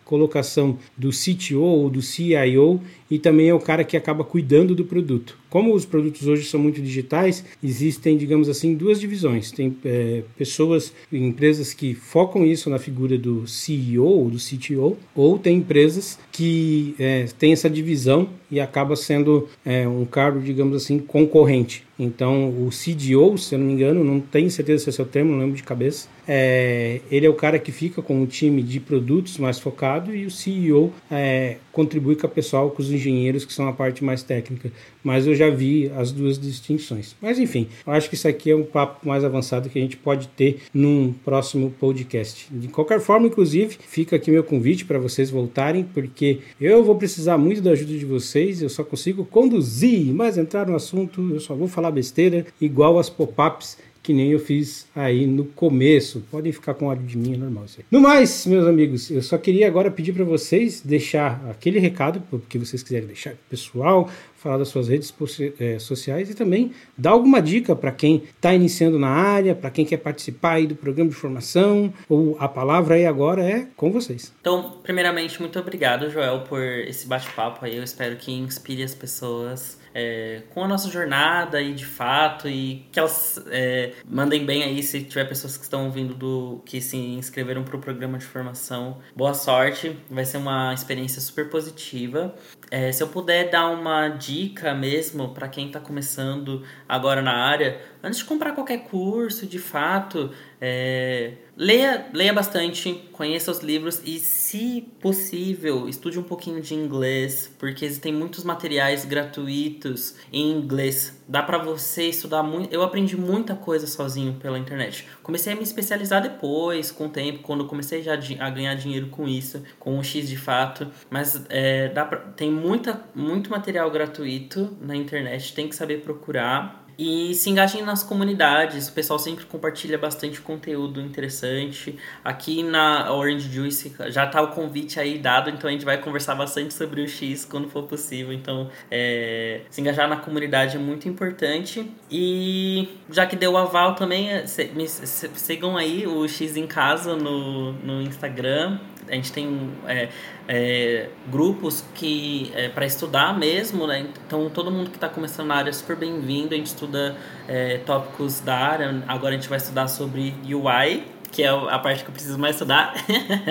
colocação do CTO ou do CIO e também é o cara que acaba cuidando do produto. Como os produtos hoje são muito digitais, existem, digamos assim, duas divisões. Tem é, pessoas, empresas que focam isso na figura do CEO ou do CTO, ou tem empresas que é, têm essa divisão e acaba sendo é, um cargo, digamos assim, concorrente. Então, o CDO, se eu não me engano, não tenho certeza se é seu termo, não lembro de cabeça, é, ele é o cara que fica com o time de produtos mais focado e o CEO é, contribui com o pessoal, com os engenheiros que são a parte mais técnica. Mas eu já vi as duas distinções. Mas enfim, eu acho que isso aqui é um papo mais avançado que a gente pode ter num próximo podcast. De qualquer forma, inclusive, fica aqui meu convite para vocês voltarem, porque eu vou precisar muito da ajuda de vocês. Eu só consigo conduzir, mas entrar no assunto, eu só vou falar besteira, igual as pop-ups que nem eu fiz aí no começo. Podem ficar com ódio de mim, é normal isso aí. No mais, meus amigos, eu só queria agora pedir para vocês deixar aquele recado, porque vocês quiserem deixar pessoal, falar das suas redes é, sociais e também dar alguma dica para quem está iniciando na área, para quem quer participar aí do programa de formação, ou a palavra aí agora é com vocês. Então, primeiramente, muito obrigado, Joel, por esse bate-papo aí. Eu espero que inspire as pessoas é, com a nossa jornada e de fato e que elas é, mandem bem aí se tiver pessoas que estão ouvindo do que se inscreveram para o programa de formação. Boa sorte, vai ser uma experiência super positiva. É, se eu puder dar uma dica mesmo para quem está começando agora na área, antes de comprar qualquer curso, de fato, É, leia, leia bastante, conheça os livros e, se possível, estude um pouquinho de inglês, porque existem muitos materiais gratuitos em inglês. Dá para você estudar muito. Eu aprendi muita coisa sozinho pela internet. Comecei a me especializar depois, com o tempo, quando comecei já a ganhar dinheiro com isso, com o X de fato. Mas é, dá pra, tem muita, muito material gratuito na internet, tem que saber procurar. E se engajem nas comunidades, o pessoal sempre compartilha bastante conteúdo interessante. Aqui na Orange Juice já tá o convite aí dado, então a gente vai conversar bastante sobre o X quando for possível. Então, é, se engajar na comunidade é muito importante. E já que deu o aval também, é, me, sigam aí o X em casa no, no Instagram. A gente tem é, é, grupos que é, para estudar mesmo, né? Então todo mundo que está começando na área é super bem-vindo. A gente estuda é, tópicos da área. Agora a gente vai estudar sobre UI, que é a parte que eu preciso mais estudar.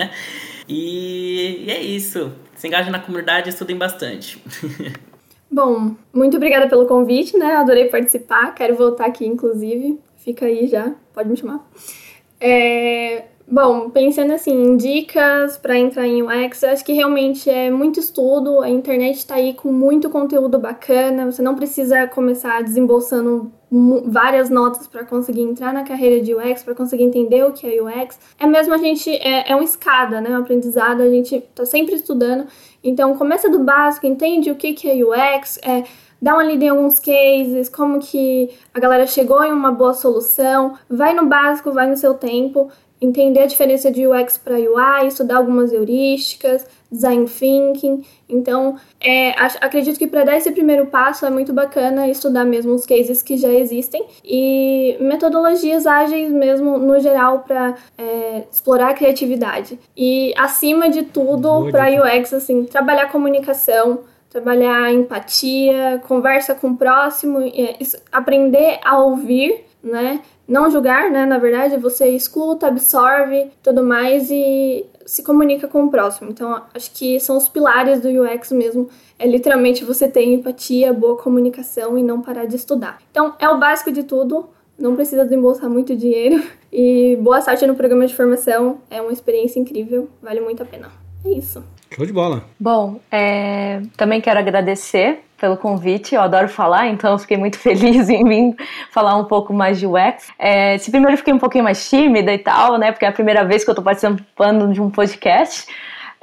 e, e é isso. Se engajem na comunidade estudem bastante. Bom, muito obrigada pelo convite, né? Adorei participar. Quero voltar aqui, inclusive. Fica aí já, pode me chamar. É, Bom, pensando assim, em dicas para entrar em UX, eu acho que realmente é muito estudo, a internet está aí com muito conteúdo bacana, você não precisa começar desembolsando várias notas para conseguir entrar na carreira de UX, para conseguir entender o que é UX. É mesmo a gente, é, é uma escada, né, um aprendizado, a gente está sempre estudando, então começa do básico, entende o que, que é UX, é dá uma lida em alguns cases, como que a galera chegou em uma boa solução, vai no básico, vai no seu tempo entender a diferença de UX para UI, estudar algumas heurísticas, design thinking. Então, é, acredito que para dar esse primeiro passo é muito bacana estudar mesmo os cases que já existem e metodologias ágeis mesmo no geral para é, explorar a criatividade. E acima de tudo, para UX, assim, trabalhar comunicação, trabalhar empatia, conversa com o próximo, é, aprender a ouvir, né? Não julgar, né? Na verdade, você escuta, absorve tudo mais e se comunica com o próximo. Então, acho que são os pilares do UX mesmo. É literalmente você ter empatia, boa comunicação e não parar de estudar. Então, é o básico de tudo. Não precisa desembolsar muito dinheiro. E boa sorte no programa de formação. É uma experiência incrível. Vale muito a pena. É isso. Show de bola. Bom, é, também quero agradecer pelo convite. Eu adoro falar, então fiquei muito feliz em vir falar um pouco mais de UX. É, se primeiro eu fiquei um pouquinho mais tímida e tal, né? Porque é a primeira vez que eu estou participando de um podcast.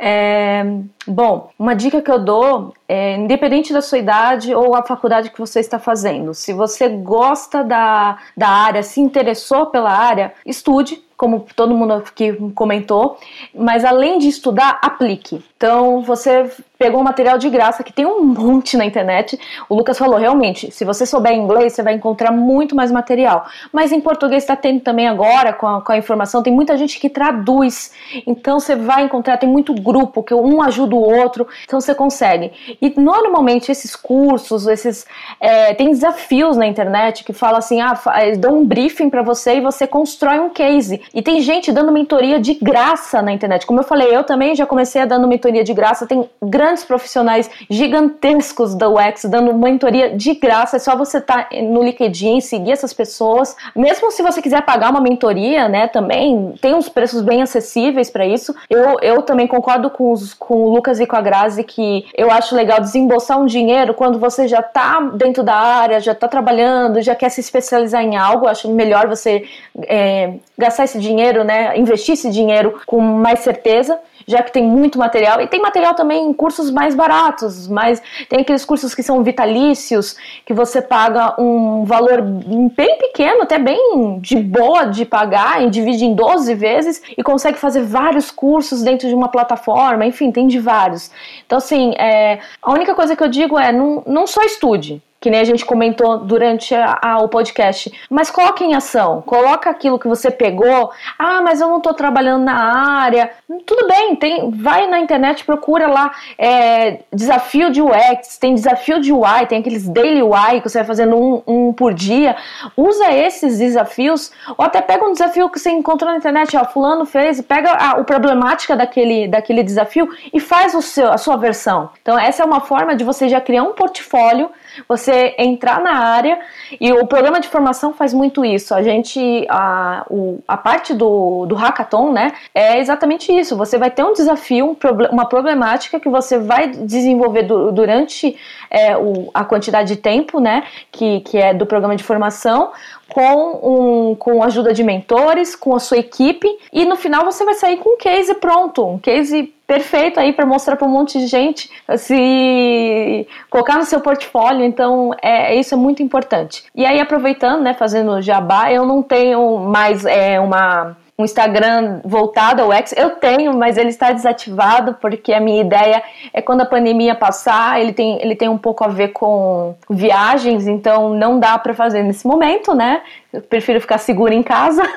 É, bom, uma dica que eu dou, é, independente da sua idade ou a faculdade que você está fazendo, se você gosta da, da área, se interessou pela área, estude, como todo mundo aqui comentou, mas além de estudar, aplique. Então, você pegou um material de graça que tem um monte na internet. O Lucas falou, realmente, se você souber inglês, você vai encontrar muito mais material. Mas em português está tendo também agora, com a, com a, informação, tem muita gente que traduz. Então, você vai encontrar, tem muito grupo, que um ajuda o outro, então você consegue. E normalmente esses cursos, esses é, tem desafios na internet que fala assim, ah, dão um briefing para você e você constrói um case. E tem gente dando mentoria de graça na internet. Como eu falei, eu também já comecei a dando mentoria de graça. Tem grandes profissionais gigantescos da UX dando mentoria de graça. É só você estar tá no LinkedIn, seguir essas pessoas. Mesmo se você quiser pagar uma mentoria, né, também tem uns preços bem acessíveis para isso. Eu, eu também concordo com, os, com o Lucas e com a Grazi que eu acho legal desembolsar um dinheiro quando você já está dentro da área, já está trabalhando, já quer se especializar em algo. Eu acho melhor você é, gastar esse dinheiro, né, investir esse dinheiro com mais certeza, já que tem muito material. E tem material também em cursos mais baratos, mas tem aqueles cursos que são vitalícios, que você paga um valor bem pequeno, até bem de boa de pagar, e divide em 12 vezes e consegue fazer vários cursos dentro de uma plataforma, enfim, tem de vários. Então, assim, é, a única coisa que eu digo é não, não só estude, que nem a gente comentou durante a, a, o podcast. Mas coloque em ação, coloca aquilo que você pegou. Ah, mas eu não estou trabalhando na área. Tudo bem, tem, vai na internet, procura lá é, desafio de UX, tem desafio de UI, tem aqueles daily UI que você vai fazendo um, um por dia. Usa esses desafios, ou até pega um desafio que você encontrou na internet, ó, fulano fez, pega a, a problemática daquele, daquele desafio e faz o seu, a sua versão. Então essa é uma forma de você já criar um portfólio, você você entrar na área e o programa de formação faz muito isso. A gente, a, o, a parte do, do hackathon, né, é exatamente isso. Você vai ter um desafio, um, uma problemática que você vai desenvolver do, durante é, o, a quantidade de tempo, né, que, que é do programa de formação, com, um, com ajuda de mentores, com a sua equipe, e no final você vai sair com um case pronto, um case perfeito aí para mostrar para um monte de gente, se colocar no seu portfólio. Então, é, isso é muito importante. E aí, aproveitando, né, fazendo jabá, eu não tenho mais é, uma um Instagram voltado ao X. Eu tenho, mas ele está desativado porque a minha ideia é quando a pandemia passar, ele tem, ele tem um pouco a ver com viagens, então não dá para fazer nesse momento, né? Eu prefiro ficar segura em casa.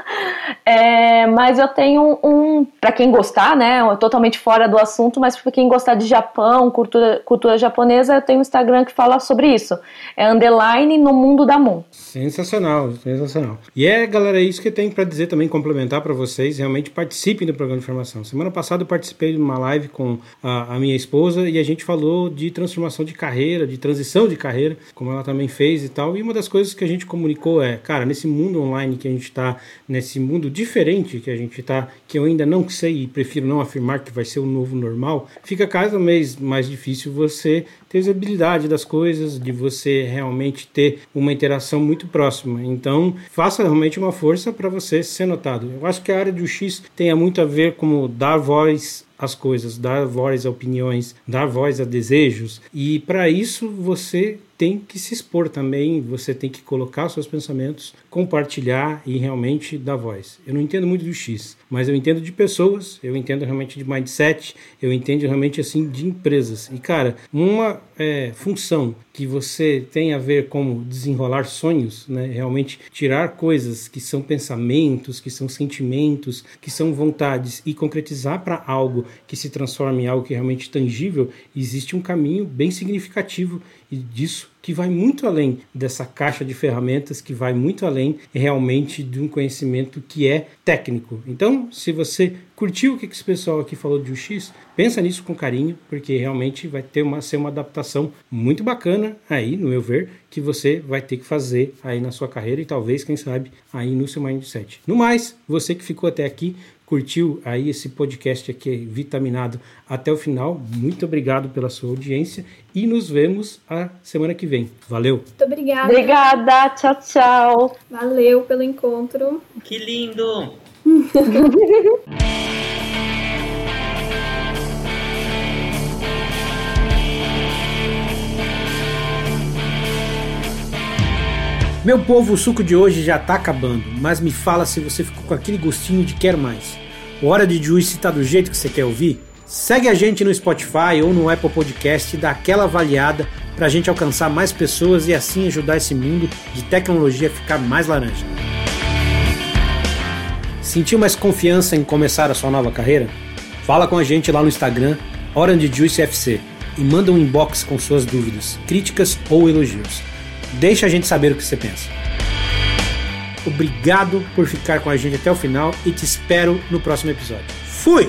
É, mas eu tenho um, para quem gostar, né? Totalmente fora do assunto, mas para quem gostar de Japão, cultura, cultura japonesa, eu tenho um Instagram que fala sobre isso. É underline no mundo da Moon. Sensacional, sensacional. E é, galera, é isso que eu tenho para dizer também, complementar para vocês. Realmente participem do programa de formação. Semana passada eu participei de uma live com a, a minha esposa e a gente falou de transformação de carreira, de transição de carreira, como ela também fez e tal. E uma das coisas que a gente comunicou é, cara, nesse mundo online que a gente está, nesse mundo diferente que a gente está, que eu ainda não sei e prefiro não afirmar que vai ser o novo normal, fica cada vez mais difícil você visibilidade das coisas, de você realmente ter uma interação muito próxima. Então, faça realmente uma força para você ser notado. Eu acho que a área do X tem muito a ver com dar voz as coisas, dar voz a opiniões, dar voz a desejos. E para isso você tem que se expor também, você tem que colocar seus pensamentos, compartilhar e realmente dar voz. Eu não entendo muito do X, mas eu entendo de pessoas, eu entendo realmente de mindset, eu entendo realmente assim de empresas. E cara, uma é, função que você tem a ver com desenrolar sonhos, né? realmente tirar coisas que são pensamentos, que são sentimentos, que são vontades e concretizar para algo que se transforme em algo que é realmente tangível, existe um caminho bem significativo e disso que vai muito além dessa caixa de ferramentas, que vai muito além realmente de um conhecimento que é técnico. Então, se você curtiu o que esse pessoal aqui falou de UX, pensa nisso com carinho, porque realmente vai ter uma ser uma adaptação muito bacana aí, no meu ver, que você vai ter que fazer aí na sua carreira e talvez, quem sabe, aí no seu mindset. No mais, você que ficou até aqui, curtiu aí esse podcast aqui vitaminado até o final, muito obrigado pela sua audiência e nos vemos a semana que vem. Valeu. Muito obrigada. Obrigada. Tchau, tchau. Valeu pelo encontro. Que lindo. Meu povo, o suco de hoje já tá acabando, mas me fala se você ficou com aquele gostinho de quero mais. O Hora de Juice tá do jeito que você quer ouvir? Segue a gente no Spotify ou no Apple Podcast e dá aquela avaliada pra gente alcançar mais pessoas e assim ajudar esse mundo de tecnologia a ficar mais laranja. Sentiu mais confiança em começar a sua nova carreira? Fala com a gente lá no Instagram, Orange Juice FC, e manda um inbox com suas dúvidas, críticas ou elogios. Deixa a gente saber o que você pensa. Obrigado por ficar com a gente até o final e te espero no próximo episódio. Fui!